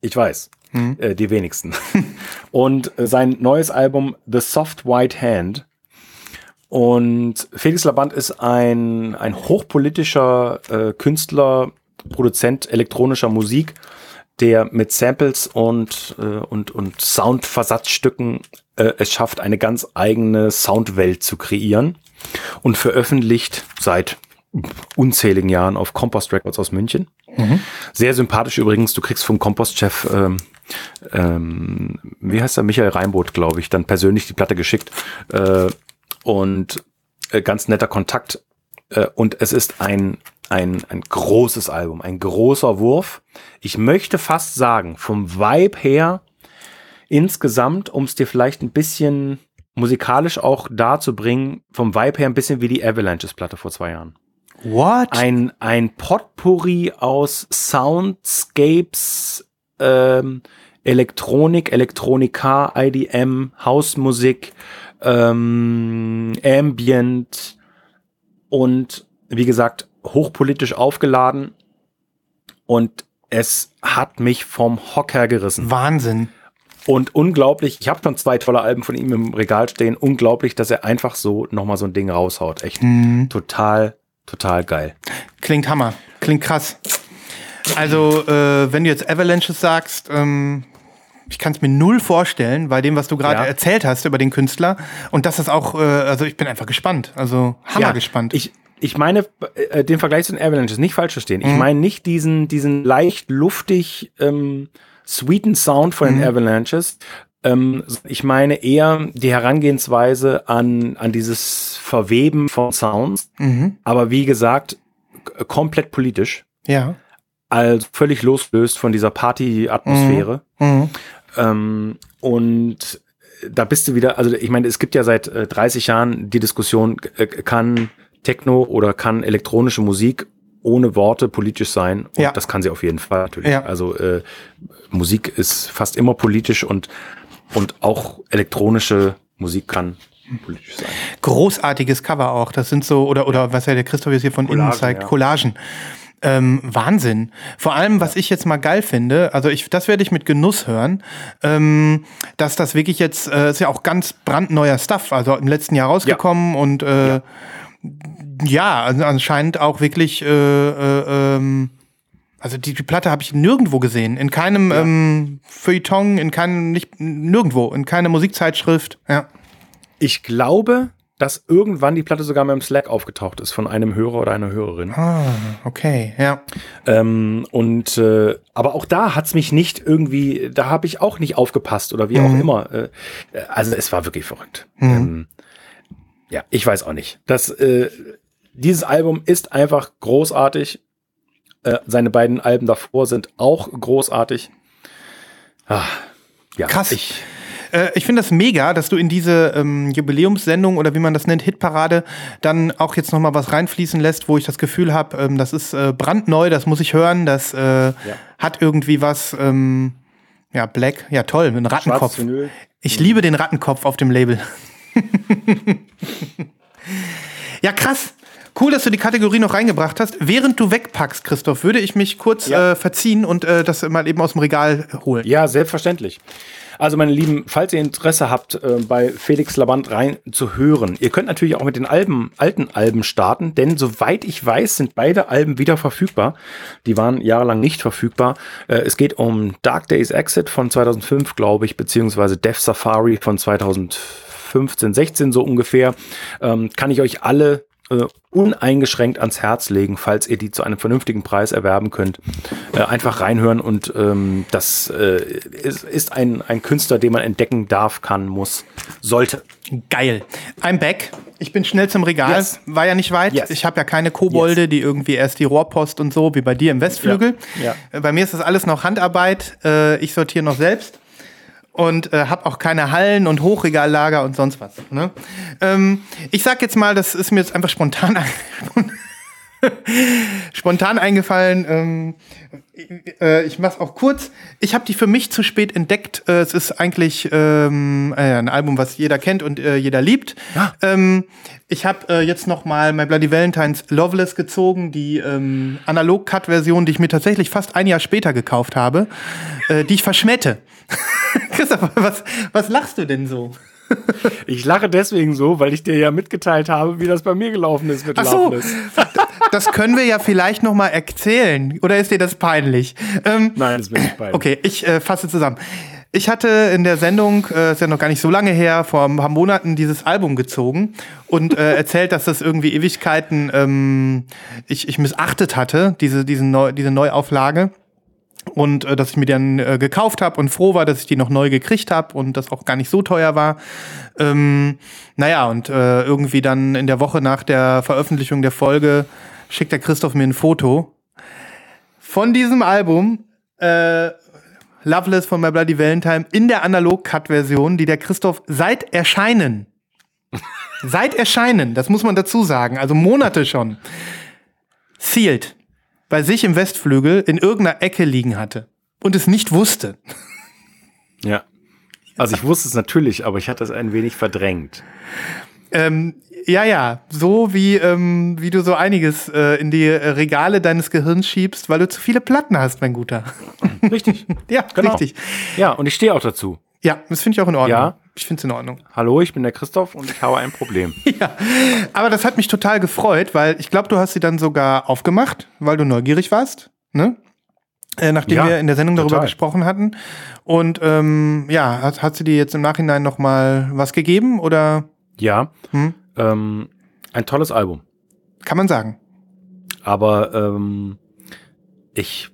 Ich weiß. Mhm. Äh, die wenigsten. (laughs) Und äh, sein neues Album The Soft White Hand. Und Felix Laband ist ein, ein hochpolitischer äh, Künstler, Produzent elektronischer Musik, der mit Samples und, äh, und, und Soundversatzstücken äh, es schafft, eine ganz eigene Soundwelt zu kreieren und veröffentlicht seit unzähligen Jahren auf Compost Records aus München. Sehr sympathisch übrigens. Du kriegst vom Kompostchef, ähm, ähm, wie heißt er, Michael Reinboth, glaube ich, dann persönlich die Platte geschickt. Äh, und äh, ganz netter Kontakt. Äh, und es ist ein, ein, ein großes Album, ein großer Wurf. Ich möchte fast sagen, vom Vibe her, insgesamt, um es dir vielleicht ein bisschen musikalisch auch darzubringen, vom Vibe her ein bisschen wie die Avalanches-Platte vor zwei Jahren What? ein, ein Potpourri aus Soundscapes, ähm, Elektronik, Elektronika, IDM, Hausmusik, ähm, Ambient und wie gesagt, hochpolitisch aufgeladen und es hat mich vom Hocker gerissen. Wahnsinn. Und unglaublich, ich habe schon zwei tolle Alben von ihm im Regal stehen. Unglaublich, dass er einfach so nochmal so ein Ding raushaut. Echt total, total geil. Klingt Hammer. Klingt krass. Also, äh, wenn du jetzt Avalanches sagst, ähm, ich kann es mir null vorstellen, bei dem, was du gerade Ja. erzählt hast über den Künstler. Und das ist auch, äh, also ich bin einfach gespannt. Also hammer Ja, gespannt. Ich, ich meine, äh, den Vergleich zu den Avalanches, nicht falsch verstehen. Mhm. Ich meine nicht diesen, diesen leicht luftig, ähm, sweeten Sound von Mhm. den Avalanches. Ähm, ich meine eher die Herangehensweise an, an dieses Verweben von Sounds. mhm. Aber wie gesagt, komplett politisch. Ja. Also völlig losgelöst von dieser Party-Atmosphäre. Mhm. Ähm, und da bist du wieder, also ich meine, es gibt ja seit äh, 30 Jahren die Diskussion, äh, kann Techno oder kann elektronische Musik ohne Worte politisch sein? Und Ja. das kann sie auf jeden Fall natürlich. Ja. Also äh, Musik ist fast immer politisch und, und auch elektronische Musik kann politisch sein. Großartiges Cover auch. Das sind so, oder, oder was ja der Christoph jetzt hier von innen Collagen, zeigt, ja. Collagen. Ähm, Wahnsinn. Vor allem, was ich jetzt mal geil finde, also ich, das werde ich mit Genuss hören, ähm, dass das wirklich jetzt, äh, ist ja auch ganz brandneuer Stuff, also im letzten Jahr rausgekommen und äh, ja, ja also anscheinend auch wirklich, äh, äh, ähm, also die, die Platte habe ich nirgendwo gesehen, in keinem ja. ähm, Feuilleton, in keinem, nicht, nirgendwo, in keiner Musikzeitschrift, ja. Ich glaube, dass irgendwann die Platte sogar mal im Slack aufgetaucht ist von einem Hörer oder einer Hörerin. Ah, okay, ja. Ähm, und äh, aber auch da hat's mich nicht irgendwie, da habe ich auch nicht aufgepasst oder wie mhm. auch immer. Äh, also es war wirklich verrückt. Mhm. Ähm, ja, ich weiß auch nicht. Das, äh, dieses Album ist einfach großartig. Äh, seine beiden Alben davor sind auch großartig. Ah, ja, Krass. Ich, äh, ich finde das mega, dass du in diese ähm, Jubiläumssendung oder wie man das nennt, Hitparade, dann auch jetzt noch mal was reinfließen lässt, wo ich das Gefühl habe, ähm, das ist äh, brandneu, das muss ich hören, das äh, ja. hat irgendwie was, ähm, ja, Black, ja toll, ein Rattenkopf. Ich mhm. liebe den Rattenkopf auf dem Label. (laughs) ja, krass. Cool, dass du die Kategorie noch reingebracht hast. Während du wegpackst, Christoph, würde ich mich kurz ja. äh, verziehen und äh, das mal eben aus dem Regal holen. Ja, selbstverständlich. Also, meine Lieben, falls ihr Interesse habt, äh, bei Felix Laband rein zu hören, ihr könnt natürlich auch mit den Alben, alten Alben starten, denn soweit ich weiß, sind beide Alben wieder verfügbar. Die waren jahrelang nicht verfügbar. Äh, es geht um Dark Days Exit von 2005, glaube ich, beziehungsweise Death Safari von 2015, 16 so ungefähr. Ähm, kann ich euch alle äh, uneingeschränkt ans Herz legen, falls ihr die zu einem vernünftigen Preis erwerben könnt. Äh, einfach reinhören und ähm, das äh, ist, ist ein, ein Künstler, den man entdecken darf, kann, muss, sollte. Geil. I'm back. Ich bin schnell zum Regal. Yes. War ja nicht weit. Yes. Ich habe ja keine Kobolde, yes. die irgendwie erst die Rohrpost und so, wie bei dir im Westflügel. Ja. Ja. Äh, bei mir ist das alles noch Handarbeit. Äh, ich sortiere noch selbst und äh, habe auch keine Hallen und Hochregallager und sonst was. Ne? Ähm, ich sag jetzt mal, das ist mir jetzt einfach spontan, (laughs) (laughs) spontan eingefallen. Ähm, äh, ich mach's auch kurz. Ich habe die für mich zu spät entdeckt. Äh, es ist eigentlich ähm, äh, ein Album, was jeder kennt und äh, jeder liebt. Ja. Ähm, ich habe äh, jetzt noch mal My Bloody Valentines Loveless gezogen, die ähm, Analog-Cut-Version, die ich mir tatsächlich fast ein Jahr später gekauft habe, äh, die ich verschmähte. (laughs) Christoph, was, was lachst du denn so? Ich lache deswegen so, weil ich dir ja mitgeteilt habe, wie das bei mir gelaufen ist mit Ach so. Loveless. (laughs) Das können wir ja vielleicht noch mal erzählen. Oder ist dir das peinlich? Ähm, Nein, das ist mir nicht peinlich. Okay, ich äh, fasse zusammen. Ich hatte in der Sendung, äh, ist ja noch gar nicht so lange her, vor ein paar Monaten dieses Album gezogen und äh, erzählt, dass das irgendwie Ewigkeiten ähm, ich, ich missachtet hatte, diese, diese, Neu diese Neuauflage und äh, dass ich mir dann äh, gekauft habe und froh war, dass ich die noch neu gekriegt habe und das auch gar nicht so teuer war. Ähm, naja, und äh, irgendwie dann in der Woche nach der Veröffentlichung der Folge schickt der Christoph mir ein Foto von diesem Album. Äh, Loveless von My Bloody Valentine in der Analog-Cut-Version, die der Christoph seit Erscheinen, (laughs) seit Erscheinen, das muss man dazu sagen, also Monate schon, sealed bei sich im Westflügel in irgendeiner Ecke liegen hatte und es nicht wusste. Ja. Also ich wusste es natürlich, aber ich hatte es ein wenig verdrängt. Ähm, ja, ja, so wie, ähm, wie du so einiges äh, in die Regale deines Gehirns schiebst, weil du zu viele Platten hast, mein Guter. (laughs) Richtig. (laughs) ja, genau. richtig. Ja, und ich stehe auch dazu. Ja, das finde ich auch in Ordnung. Ja. Ich finde es in Ordnung. Hallo, ich bin der Christoph und ich habe ein Problem. (laughs) ja, aber das hat mich total gefreut, weil ich glaube, du hast sie dann sogar aufgemacht, weil du neugierig warst, ne? Äh, nachdem ja, wir in der Sendung darüber total. gesprochen hatten. Und ähm, ja, hat, hat sie dir jetzt im Nachhinein noch mal was gegeben oder? Ja, hm? ähm, ein tolles Album. Kann man sagen. Aber ähm, ich,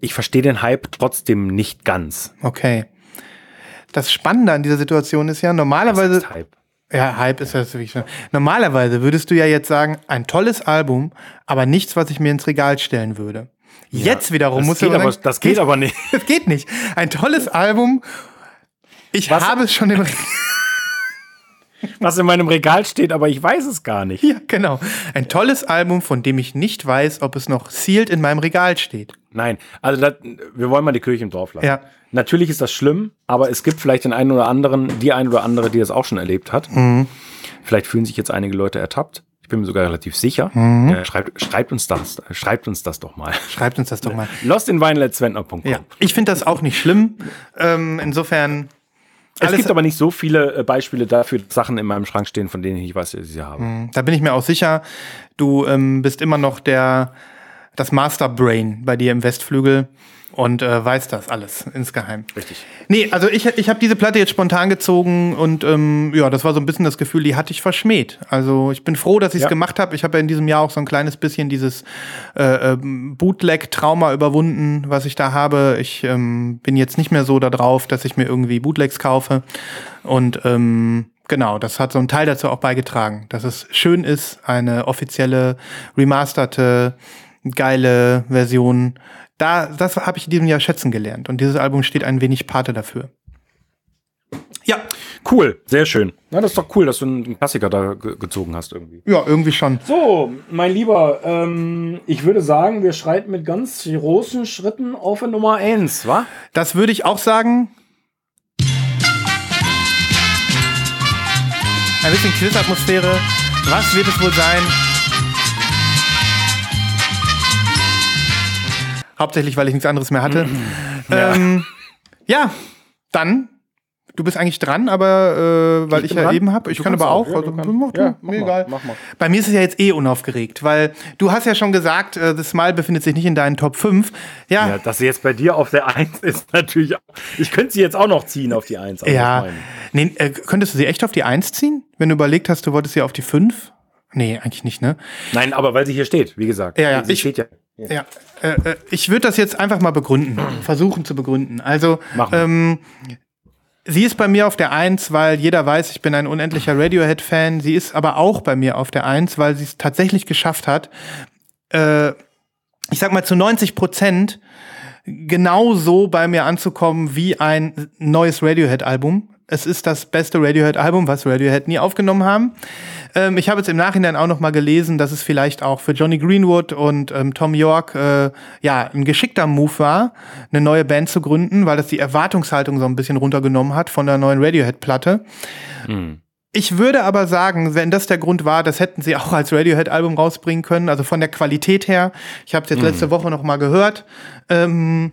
ich verstehe den Hype trotzdem nicht ganz. Okay das Spannende an dieser Situation ist ja, normalerweise. ist Hype? Ja, Hype ist das wirklich schon. Normalerweise würdest du ja jetzt sagen, ein tolles Album, aber nichts, was ich mir ins Regal stellen würde. Ja, jetzt wiederum muss aber, sagen, Das geht, geht aber nicht. (laughs) Das geht nicht. Ein tolles Album. Ich was? habe es schon im Regal was in meinem Regal steht, aber ich weiß es gar nicht. Ja, genau. Ein tolles Album, von dem ich nicht weiß, ob es noch sealed in meinem Regal steht. Nein, also das, wir wollen mal die Kirche im Dorf lassen. Ja. Natürlich ist das schlimm, aber es gibt vielleicht den einen oder anderen, die ein oder andere, die das auch schon erlebt hat. Mhm. Vielleicht fühlen sich jetzt einige Leute ertappt. Ich bin mir sogar relativ sicher. Äh, schreibt, schreibt uns das, äh, schreibt uns das doch mal. Schreibt uns das doch mal. Lostinweinletzwendner.com. Ja, ich finde das auch nicht schlimm. Ähm, insofern. Es alles- gibt aber nicht so viele äh, Beispiele dafür, dass Sachen in meinem Schrank stehen, von denen ich weiß, dass ich sie habe. Da bin ich mir auch sicher, du ähm, bist immer noch der das Masterbrain bei dir im Westflügel und äh, weißt das alles insgeheim. Richtig. Nee, also ich, ich habe diese Platte jetzt spontan gezogen und ähm, ja, das war so ein bisschen das Gefühl, die hatte ich verschmäht. Also ich bin froh, dass ich es Ja. gemacht habe. Ich habe ja in diesem Jahr auch so ein kleines bisschen dieses äh, ähm, Bootleg-Trauma überwunden, was ich da habe. Ich ähm, bin jetzt nicht mehr so da drauf, dass ich mir irgendwie Bootlegs kaufe. Und ähm, genau, das hat so einen Teil dazu auch beigetragen, dass es schön ist, eine offizielle, remasterte, geile Version. Da, das habe ich in diesem Jahr schätzen gelernt. Und dieses Album steht ein wenig Pate dafür. Ja, Cool, sehr schön. Na, das ist doch cool, dass du einen Klassiker da ge gezogen hast irgendwie. ja, irgendwie schon. So, mein Lieber, ähm, ich würde sagen, wir schreiten mit ganz großen Schritten auf Nummer 1, wa? Das würde ich auch sagen. Ein bisschen Quiz-Atmosphäre. Was wird es wohl sein? Hauptsächlich, weil ich nichts anderes mehr hatte. ja. Ähm, ja, dann. Du bist eigentlich dran, aber äh, weil ich, bin ja dran? eben habe. Ich Du kann aber auch, auch. ja, also, mach du, Ja, mach mir mal, egal. mach mal. Bei mir ist es ja jetzt eh unaufgeregt, weil du hast ja schon gesagt, äh, The Smile befindet sich nicht in deinen Top 5. Ja, Ja, dass sie jetzt bei dir auf der 1 ist, (laughs) natürlich auch. Ich könnte sie jetzt auch noch ziehen auf die 1. aber Ja. Nee, äh, könntest du sie echt auf die 1 ziehen? Wenn du überlegt hast, du wolltest sie auf die 5? Nee, eigentlich nicht, ne? ich. Nein, aber weil sie hier steht, wie gesagt. Ja, ja, Sie ich- steht ja. Ja. Äh, äh, ich würde das jetzt einfach mal begründen. (clears throat) Versuchen zu begründen. Also, ähm, sie ist bei mir auf der 1, weil jeder weiß, ich bin ein unendlicher Radiohead-Fan. Sie ist aber auch bei mir auf der 1, weil sie es tatsächlich geschafft hat, äh, ich sag mal zu 90 Prozent genauso bei mir anzukommen wie ein neues Radiohead-Album. Es ist das beste Radiohead-Album, was Radiohead nie aufgenommen haben. Ähm, ich habe jetzt im Nachhinein auch noch mal gelesen, dass es vielleicht auch für Johnny Greenwood und ähm, Tom York äh, ja ein geschickter Move war, eine neue Band zu gründen, weil das die Erwartungshaltung so ein bisschen runtergenommen hat von der neuen Radiohead-Platte. Ich würde aber sagen, wenn das der Grund war, das hätten sie auch als Radiohead-Album rausbringen können, also von der Qualität her. Ich habe es jetzt letzte Woche noch mal gehört. Ähm,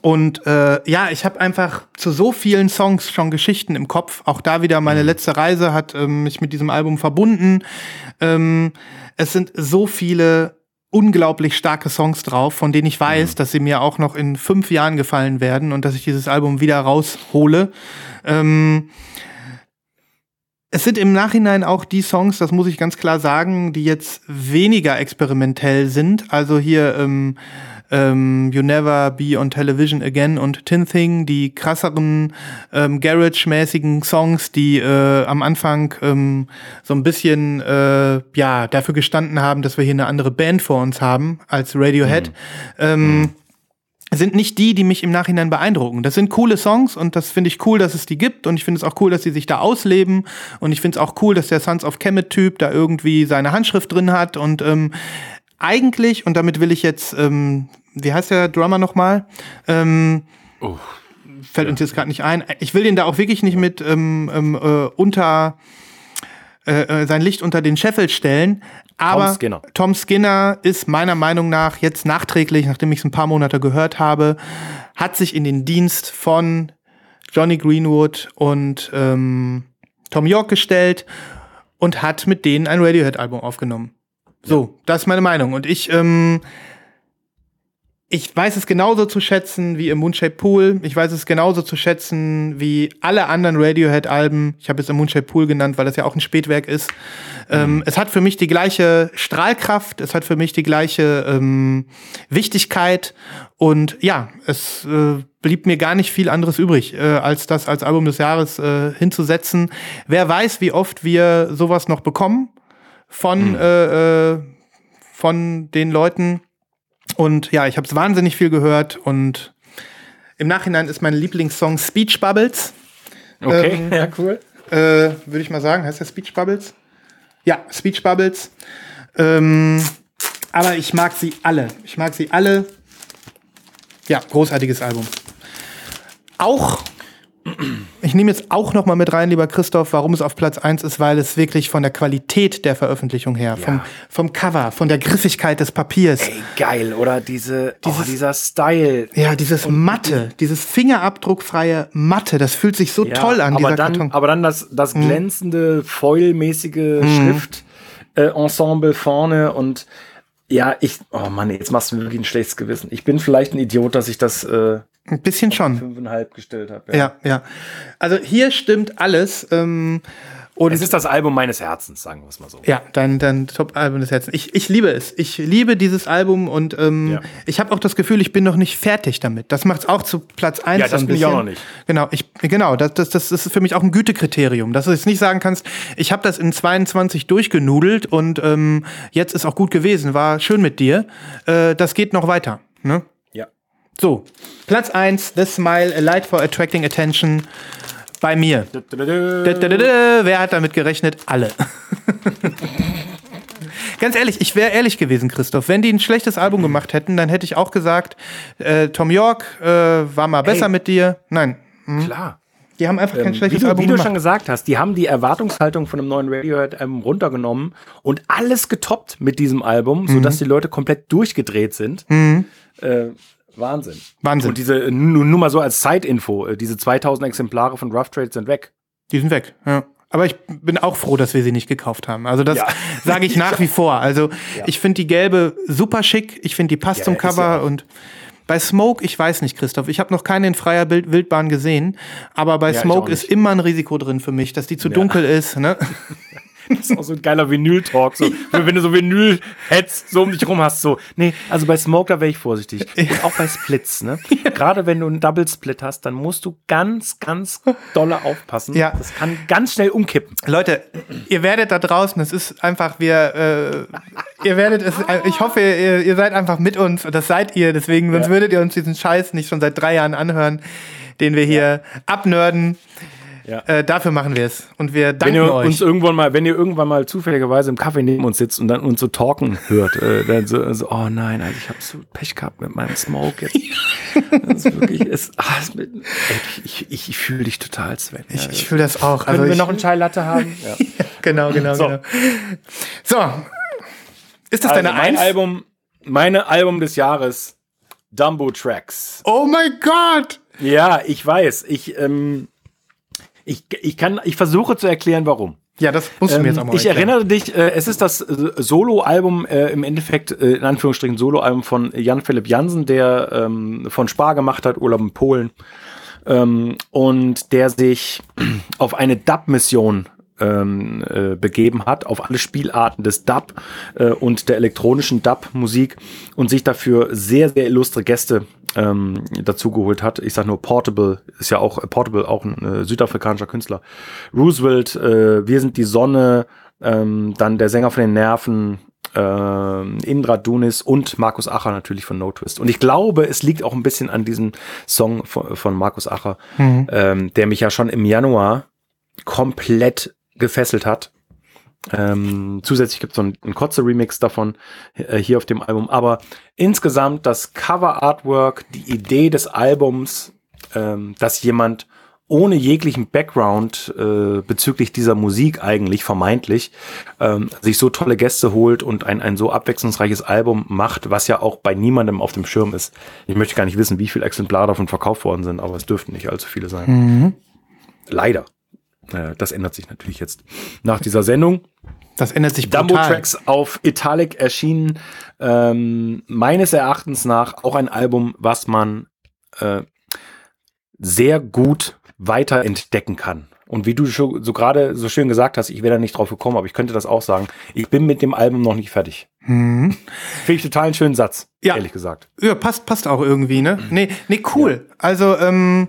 und äh, ja, ich habe einfach zu so vielen Songs schon Geschichten im Kopf. Auch da wieder meine letzte Reise hat ähm, mich mit diesem Album verbunden. Ähm, es sind so viele unglaublich starke Songs drauf, von denen ich weiß, dass sie mir auch noch in fünf Jahren gefallen werden und dass ich dieses Album wieder raushole. Ähm, es sind im Nachhinein auch die Songs, das muss ich ganz klar sagen, die jetzt weniger experimentell sind. Also hier ähm, ähm, You Never Be on Television Again und Tin Thing, die krasseren ähm, Garage-mäßigen Songs, die äh, am Anfang ähm, so ein bisschen äh, ja dafür gestanden haben, dass wir hier eine andere Band vor uns haben als Radiohead. Ähm, sind nicht die, die mich im Nachhinein beeindrucken. Das sind coole Songs und das finde ich cool, dass es die gibt und ich finde es auch cool, dass sie sich da ausleben und ich finde es auch cool, dass der Sons of Kemet-Typ da irgendwie seine Handschrift drin hat und ähm, eigentlich, und damit will ich jetzt, ähm, wie heißt der Drummer nochmal? Ähm, Oh. fällt uns jetzt gerade nicht ein. Ich will den da auch wirklich nicht mit ähm, ähm, äh, unter äh, äh, sein Licht unter den Scheffel stellen. Aber Skinner. Tom Skinner ist meiner Meinung nach jetzt nachträglich, nachdem ich es ein paar Monate gehört habe, hat sich in den Dienst von Johnny Greenwood und ähm, Tom York gestellt und hat mit denen ein Radiohead-Album aufgenommen. So, das ist meine Meinung. Und ich, ähm, ich weiß es genauso zu schätzen wie im Moonshaped Pool. Ich weiß es genauso zu schätzen wie alle anderen Radiohead-Alben. Ich habe es im Moonshaped Pool genannt, weil das ja auch ein Spätwerk ist. Ähm, es hat für mich die gleiche Strahlkraft, es hat für mich die gleiche ähm, Wichtigkeit. Und ja, es äh, blieb mir gar nicht viel anderes übrig, äh, als das als Album des Jahres äh, hinzusetzen. Wer weiß, wie oft wir sowas noch bekommen von, äh, äh, von den Leuten. Und ja, ich habe es wahnsinnig viel gehört und im Nachhinein ist mein Lieblingssong Speech Bubbles. Okay, Ähm, ja, cool. Äh, Würde ich mal sagen, heißt der Speech Bubbles? Ja, Speech Bubbles. Ähm, aber ich mag sie alle. Ich mag sie alle. Ja, großartiges Album. Auch, ich nehme jetzt auch noch mal mit rein, lieber Christoph, warum es auf Platz 1 ist, weil es wirklich von der Qualität der Veröffentlichung her, vom, vom Cover, von der Griffigkeit des Papiers, Ey, geil, oder diese, oh, Dieses- dieser Style. ja, dieses Matte, dieses fingerabdruckfreie Matte, das fühlt sich so Ja, toll an, aber dieser dann, Karton. Aber dann das, das glänzende, foilmäßige Schrift äh, Ensemble vorne und ja, ich, oh Mann, jetzt machst du mir wirklich ein schlechtes Gewissen. Ich bin vielleicht ein Idiot, dass ich das äh, Ein bisschen schon. fünfeinhalb gestellt habe. Ja, ja. Also hier stimmt alles. Ähm, und Es ist das Album meines Herzens, sagen wir es mal so. Ja, dein, dein Top-Album des Herzens. Ich, ich liebe es. Ich liebe dieses Album und ähm, Ja. ich habe auch das Gefühl, ich bin noch nicht fertig damit. Das macht es auch zu Platz 1. Ja, das ein bin ich auch bisschen. noch nicht. Genau, ich, genau das, das, das ist für mich auch ein Gütekriterium. Dass du jetzt nicht sagen kannst, ich habe das in 22 durchgenudelt und ähm, jetzt ist auch gut gewesen, war schön mit dir. Äh, das geht noch weiter. Ne? So, Platz 1, The Smile, A Light for Attracting Attention bei mir. Dä-dä-dä-dä. Wer hat damit gerechnet? Alle. (laughs) Ganz ehrlich, ich wäre ehrlich gewesen, Christoph. Wenn die ein schlechtes Album gemacht hätten, dann hätte ich auch gesagt, äh, Tom York äh, war mal besser Ey. mit dir. Nein, Klar. die haben einfach kein Ähm, wie schlechtes du, Album wie du gemacht. schon gesagt hast, die haben die Erwartungshaltung von einem neuen Radiohead-Album runtergenommen und alles getoppt mit diesem Album, sodass die Leute komplett durchgedreht sind. Äh, Wahnsinn. Wahnsinn. Und diese, nur, nur mal so als Zeitinfo, äh, diese 2000 Exemplare von Rough Trade sind weg. Die sind weg. Ja. Aber ich bin auch froh, dass wir sie nicht gekauft haben. Also das Ja. (laughs) sage ich nach wie vor. Also ich finde die gelbe super schick. Ich finde die passt Ja, zum Cover ja und bei Smoke, ich weiß nicht, Christoph. Ich habe noch keine in freier Bild Wildbahn gesehen, aber bei Ja, Smoke ist immer ein Risiko drin für mich, dass die zu dunkel ist. Ne? (laughs) (laughs) Das ist auch so ein geiler Vinyl-Talk. So, wenn du so Vinyl hättest, so um dich rum hast, so. Nee, also bei Smoke, da wäre ich vorsichtig. Und auch bei Splits, ne? (laughs) Gerade wenn du einen Double-Split hast, dann musst du ganz, ganz dolle aufpassen. Ja. Das kann ganz schnell umkippen. Leute, ihr werdet da draußen, es ist einfach, wir, äh, ihr werdet es, äh, ich hoffe, ihr, ihr seid einfach mit uns und das seid ihr, deswegen, sonst Ja. würdet ihr uns diesen Scheiß nicht schon seit drei Jahren anhören, den wir hier abnörden. Ja. Äh, dafür machen wir es. Und wir Wenn danken ihr euch. uns irgendwann mal, wenn ihr irgendwann mal zufälligerweise im Kaffee neben uns sitzt und dann uns so talken hört, äh, dann so, so, oh nein, also ich habe so Pech gehabt mit meinem Smoke jetzt. (laughs) Das ist wirklich, es, ah, mit- ich, ich, ich fühle dich total, Sven. Ja, ich ich fühle das auch. Können Also wir ich, noch einen Chai Latte haben? (laughs) Ja. genau, genau, So. genau. So. Ist das Also deine mein Eins? Album, meine Album des Jahres, Dumbo Tracks. Oh mein Gott! Ja, ich weiß. Ich, ähm, ich, ich kann, ich versuche zu erklären, warum. Ja, das musst du mir jetzt auch Ähm, mal ich erklären. erinnere dich, äh, es ist das äh, Solo-Album, äh, im Endeffekt, äh, in Anführungsstrichen Solo-Album von Jan-Philipp Jansen, der ähm, von Spar gemacht hat, Urlaub in Polen. Ähm, und der sich (clears throat) auf eine Dub-Mission ähm, äh, begeben hat, auf alle Spielarten des Dub äh, und der elektronischen Dub-Musik und sich dafür sehr, sehr illustre Gäste ähm, dazugeholt hat. Ich sag nur Portable, ist ja auch Portable, auch ein äh, südafrikanischer Künstler. Roosevelt, äh, Wir sind die Sonne, ähm, dann der Sänger von den Nerven, ähm, Indra Dunis und Markus Acher natürlich von No Twist. Und ich glaube, es liegt auch ein bisschen an diesem Song von, von Markus Acher, ähm, der mich ja schon im Januar komplett gefesselt hat. Ähm, zusätzlich gibt es so einen, einen Kotze-Remix davon äh, hier auf dem Album. Aber insgesamt das Cover-Artwork, die Idee des Albums, ähm, dass jemand ohne jeglichen Background äh, bezüglich dieser Musik eigentlich vermeintlich ähm, sich so tolle Gäste holt und ein, ein so abwechslungsreiches Album macht, was ja auch bei niemandem auf dem Schirm ist. Ich möchte gar nicht wissen, wie viele Exemplare davon verkauft worden sind, aber es dürften nicht allzu viele sein. Leider. Äh, das ändert sich natürlich jetzt nach dieser Sendung. Das ändert sich Dumbo brutal. Tracks auf Italic erschienen. Ähm, meines Erachtens nach auch ein Album, was man äh, sehr gut weiterentdecken kann. Und wie du so gerade so schön gesagt hast, ich wäre da nicht drauf gekommen, aber ich könnte das auch sagen. Ich bin mit dem Album noch nicht fertig. Finde ich total einen schönen Satz, Ja. ehrlich gesagt. Ja, passt, passt auch irgendwie, ne? Nee, nee, cool. Also, ähm,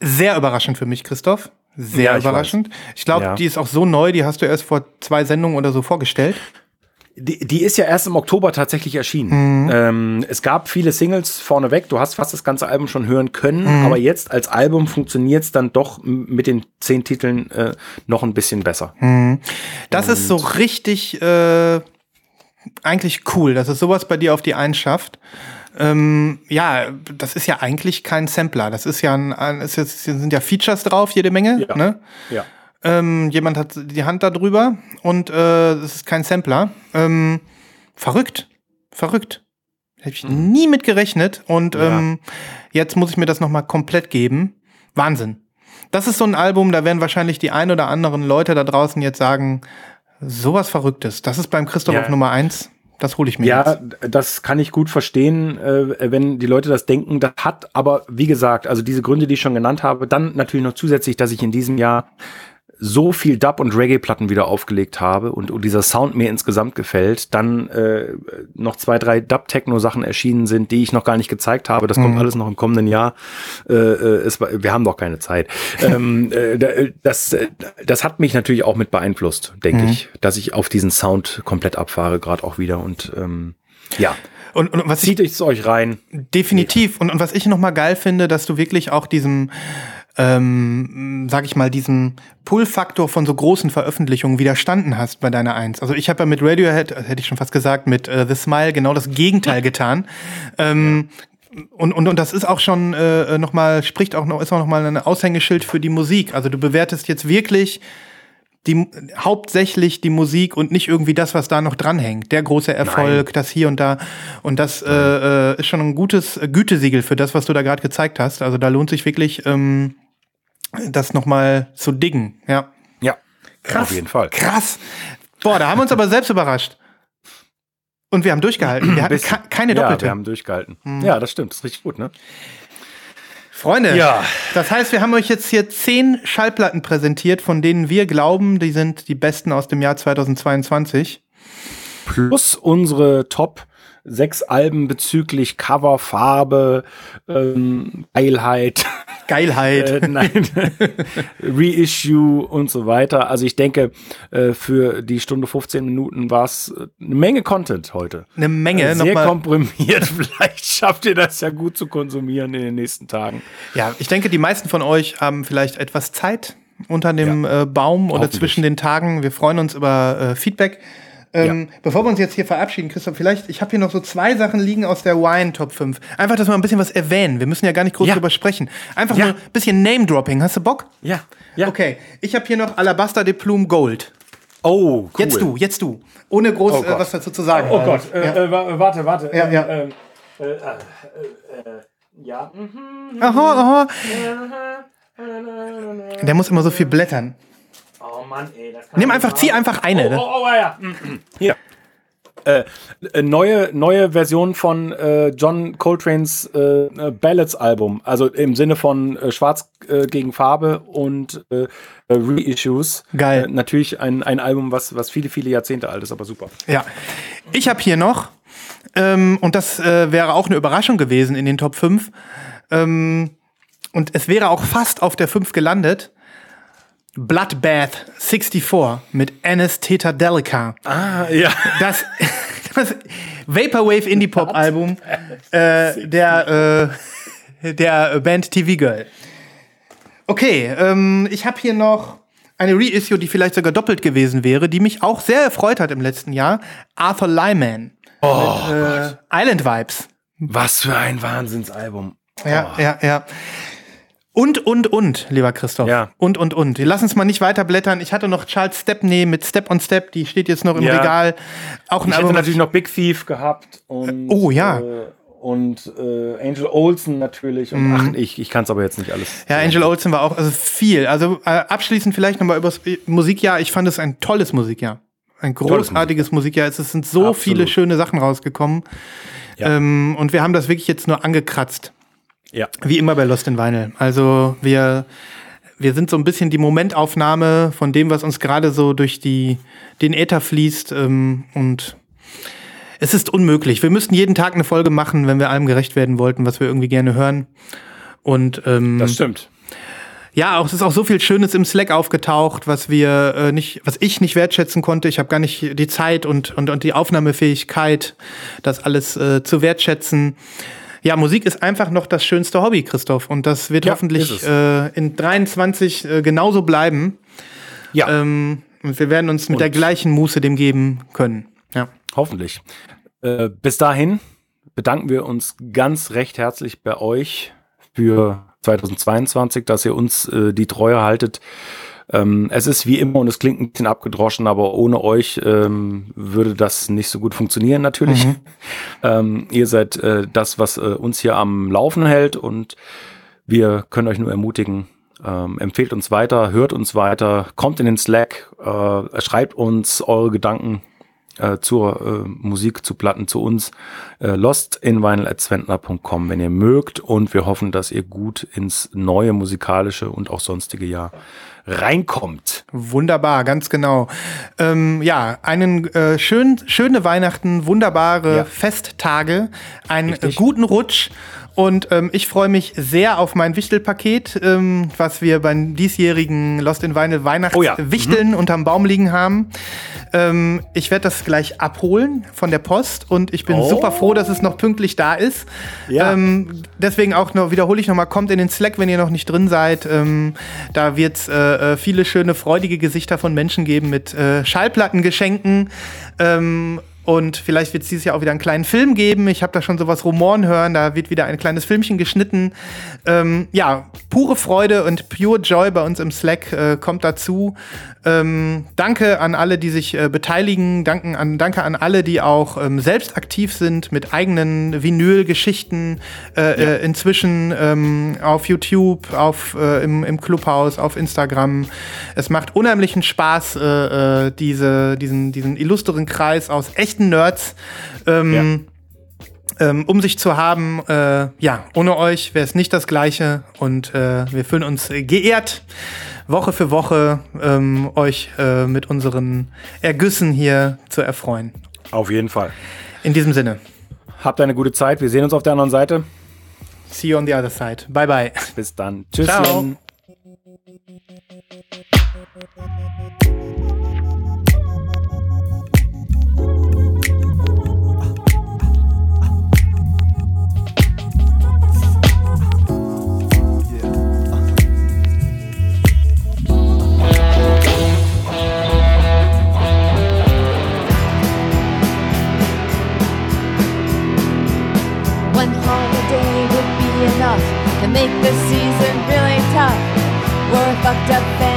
sehr überraschend für mich, Christoph. Sehr Ja, ich überraschend. Ich glaube, Ja. die ist auch so neu, die hast du erst vor zwei Sendungen oder so vorgestellt. Die, die ist ja erst im Oktober tatsächlich erschienen. Ähm, es gab viele Singles vorneweg. Du hast fast das ganze Album schon hören können, aber jetzt als Album funktioniert es dann doch mit den zehn Titeln äh, noch ein bisschen besser. Das ist so richtig äh, eigentlich cool, dass es sowas bei dir auf die Eins schafft. Ähm, ja, das ist ja eigentlich kein Sampler. Das ist ja ein, ein ist jetzt, sind ja Features drauf, jede Menge. Ja. Ne? Ja. Ähm, jemand hat die Hand da drüber und äh, es ist kein Sampler. Ähm, verrückt. Verrückt. Hätte ich nie mit gerechnet und Ja. ähm, jetzt muss ich mir das nochmal komplett geben. Wahnsinn. Das ist so ein Album, da werden wahrscheinlich die ein oder anderen Leute da draußen jetzt sagen, sowas Verrücktes. Das ist beim Christoph Ja. auf Nummer eins. Das hole ich mir Ja, jetzt. das kann ich gut verstehen, äh, wenn die Leute das denken. Das hat aber, wie gesagt, also diese Gründe, die ich schon genannt habe, dann natürlich noch zusätzlich, dass ich in diesem Jahr so viel Dub- und Reggae-Platten wieder aufgelegt habe und, und dieser Sound mir insgesamt gefällt, dann äh, noch zwei, drei Dub-Techno-Sachen erschienen sind, die ich noch gar nicht gezeigt habe. Das kommt alles noch im kommenden Jahr. Äh, äh, es, wir haben doch keine Zeit. ähm, äh, äh, das, äh, das hat mich natürlich auch mit beeinflusst, denke ich, dass ich auf diesen Sound komplett abfahre, gerade auch wieder. Und ähm, ja, Und, und was ich zieht es euch rein. Definitiv. Und, und was ich nochmal geil finde, dass du wirklich auch diesem, ähm, sag ich mal, diesem Pull-Faktor von so großen Veröffentlichungen widerstanden hast bei deiner Eins. Also ich habe ja mit Radiohead, äh, hätte ich schon fast gesagt, mit äh, The Smile genau das Gegenteil (laughs) getan. Ähm, und, und, und das ist auch schon äh, nochmal, spricht auch noch, ist auch nochmal ein Aushängeschild für die Musik. Also du bewertest jetzt wirklich die, hauptsächlich die Musik und nicht irgendwie das, was da noch dranhängt. Der große Erfolg, das hier und da. Und das äh, äh, ist schon ein gutes Gütesiegel für das, was du da gerade gezeigt hast. Also da lohnt sich wirklich, ähm, das nochmal zu diggen. Ja. Ja, Krass. auf jeden Fall. Krass. Boah, da haben wir uns aber selbst überrascht. Und wir haben durchgehalten. Wir hatten keine Ja, Doppelte. wir haben durchgehalten. Ja, das stimmt. Das ist richtig gut, ne? Freunde, Ja. das heißt, wir haben euch jetzt hier zehn Schallplatten präsentiert, von denen wir glauben, die sind die besten aus dem Jahr 2022. Plus unsere Top sechs Alben bezüglich Cover, Farbe, ähm, Geilheit, (laughs) Geilheit. äh, nein, (laughs) Reissue und so weiter. Also ich denke, äh, für die Stunde 15 Minuten war es äh, eine Menge Content heute. Eine Menge. Sehr Nochmal, komprimiert. (laughs) Vielleicht schafft ihr das ja gut zu konsumieren in den nächsten Tagen. ja, ich denke, die meisten von euch haben vielleicht etwas Zeit unter dem äh, Baum oder zwischen den Tagen. Wir freuen uns über äh, Feedback. Ähm, Bevor wir uns jetzt hier verabschieden, Christoph, vielleicht, ich habe hier noch so zwei Sachen liegen aus der Wine Top 5. Einfach, dass wir ein bisschen was erwähnen. Wir müssen ja gar nicht groß Ja. drüber sprechen. Einfach Ja. mal ein bisschen Name-Dropping. Hast du Bock? Ja, ja. Okay, ich habe hier noch Alabaster de Plume Gold. Oh, cool. Jetzt du, jetzt du. Ohne groß Oh äh, was dazu zu sagen. Oh Gott, äh, Ja. äh, wa- warte, warte. Ja, ähm, ja. ähm, äh, äh, äh, äh, ja. Aha, aha. (laughs) Der muss immer so viel blättern. Oh Mann, ey. Das kann Nimm einfach, zieh einfach eine. Oh, ne? oh, oh, ja. Mhm. Hier. Äh, äh, neue, neue Version von äh, John Coltrane's äh, äh, Ballads Album. Also im Sinne von äh, Schwarz äh, gegen Farbe und Reissues. Geil. Äh, natürlich ein, ein Album, was, was viele, viele Jahrzehnte alt ist, aber super. Ja. Ich habe hier noch, ähm, und das äh, wäre auch eine Überraschung gewesen in den Top 5, ähm, und es wäre auch fast auf der 5 gelandet. Bloodbath 64 mit Anestheta Ah, ja. Das, (laughs) das Vaporwave Indie Pop Album äh, der, äh, der Band TV Girl. Okay, ähm, ich habe hier noch eine Reissue, die vielleicht sogar doppelt gewesen wäre, die mich auch sehr erfreut hat im letzten Jahr. Arthur Lyman. Oh, mit, äh, Island Vibes. Was für ein Wahnsinnsalbum. Ja, ja, ja. Und, und, und, lieber Christoph. Ja. Und, und, und. Wir lassen es mal nicht weiter blättern. Ich hatte noch Charles Stepney mit Step on Step, die steht jetzt noch im Ja. Regal. Auch ein Ich hätte natürlich noch Big Thief gehabt und, Oh, ja. äh, und äh, Angel Olsen natürlich. Und ach, ich, ich kann es aber jetzt nicht alles. Mhm. Ja, Angel Olsen war auch also viel. Also äh, abschließend vielleicht nochmal über das Musikjahr. Ich fand es ein tolles Musikjahr. Ein großartiges Musikjahr. Es sind so Absolut. viele schöne Sachen rausgekommen. Ja. Ähm, und wir haben das wirklich jetzt nur angekratzt. Ja. Wie immer bei Lost in Vinyl. Also wir, wir sind so ein bisschen die Momentaufnahme von dem, was uns gerade so durch die, den Äther fließt. Ähm, und es ist unmöglich. Wir müssten jeden Tag eine Folge machen, wenn wir allem gerecht werden wollten, was wir irgendwie gerne hören. Und ähm, Das stimmt. ja, auch es ist auch so viel Schönes im Slack aufgetaucht, was wir äh, nicht, was ich nicht wertschätzen konnte. Ich habe gar nicht die Zeit und, und, und die Aufnahmefähigkeit, das alles äh, zu wertschätzen. Ja, Musik ist einfach noch das schönste Hobby, Christoph. Und das wird Ja, hoffentlich äh, in 23 äh, genauso bleiben. Ja, Ähm, und wir werden uns mit der gleichen Muße dem geben können. Ja. hoffentlich. Äh, bis dahin bedanken wir uns ganz recht herzlich bei euch für 2022, dass ihr uns äh, die Treue haltet. Ähm, es ist wie immer und es klingt ein bisschen abgedroschen, aber ohne euch ähm, würde das nicht so gut funktionieren natürlich. Mhm. (laughs) Ähm, ihr seid äh, das, was äh, uns hier am Laufen hält und wir können euch nur ermutigen, ähm, empfehlt uns weiter, hört uns weiter, kommt in den Slack, äh, schreibt uns eure Gedanken äh, zur äh, Musik, zu Platten, zu uns. Äh, lostinvinyl.zwentner.com, wenn ihr mögt. Und wir hoffen, dass ihr gut ins neue musikalische und auch sonstige Jahr reinkommt. Wunderbar, ganz genau. Ähm, ja, einen äh, schön, schöne Weihnachten, wunderbare ja. Festtage, einen Richtig. guten Rutsch und ähm, ich freue mich sehr auf mein Wichtelpaket, ähm, was wir beim diesjährigen Lost in Vinyl Weihnachtswichteln oh ja. mhm. unterm Baum liegen haben. Ähm, ich werde das gleich abholen von der Post und ich bin oh. super froh, dass es noch pünktlich da ist. Ja. Ähm, deswegen auch noch wiederhole ich nochmal, kommt in den Slack, wenn ihr noch nicht drin seid. Ähm, da wird es äh, äh, viele schöne, freudige Gesichter von Menschen geben mit äh, Schallplattengeschenken. Und vielleicht wird es dieses Jahr auch wieder einen kleinen Film geben. Ich habe da schon sowas Rumoren hören. Da wird wieder ein kleines Filmchen geschnitten. Ähm, ja, pure Freude und pure Joy bei uns im Slack äh, kommt dazu. Ähm, danke an alle, die sich äh, beteiligen. Danken an, danke an alle, die auch ähm, selbst aktiv sind mit eigenen Vinyl-Geschichten. Äh, ja. äh, inzwischen ähm, auf YouTube, auf, äh, im, im Clubhaus, auf Instagram. Es macht unheimlichen Spaß, äh, diese, diesen, diesen illustren Kreis aus echten Nerds. Ähm, ja ähm, um sich zu haben. Äh, ja, ohne euch wäre es nicht das Gleiche und äh, wir fühlen uns geehrt. Woche für Woche ähm, euch äh, mit unseren Ergüssen hier zu erfreuen. Auf jeden Fall. In diesem Sinne. Habt eine gute Zeit. Wir sehen uns auf der anderen Seite. See you on the other side. Bye bye. Bis dann. Tschüss. Ciao. Fucked up family,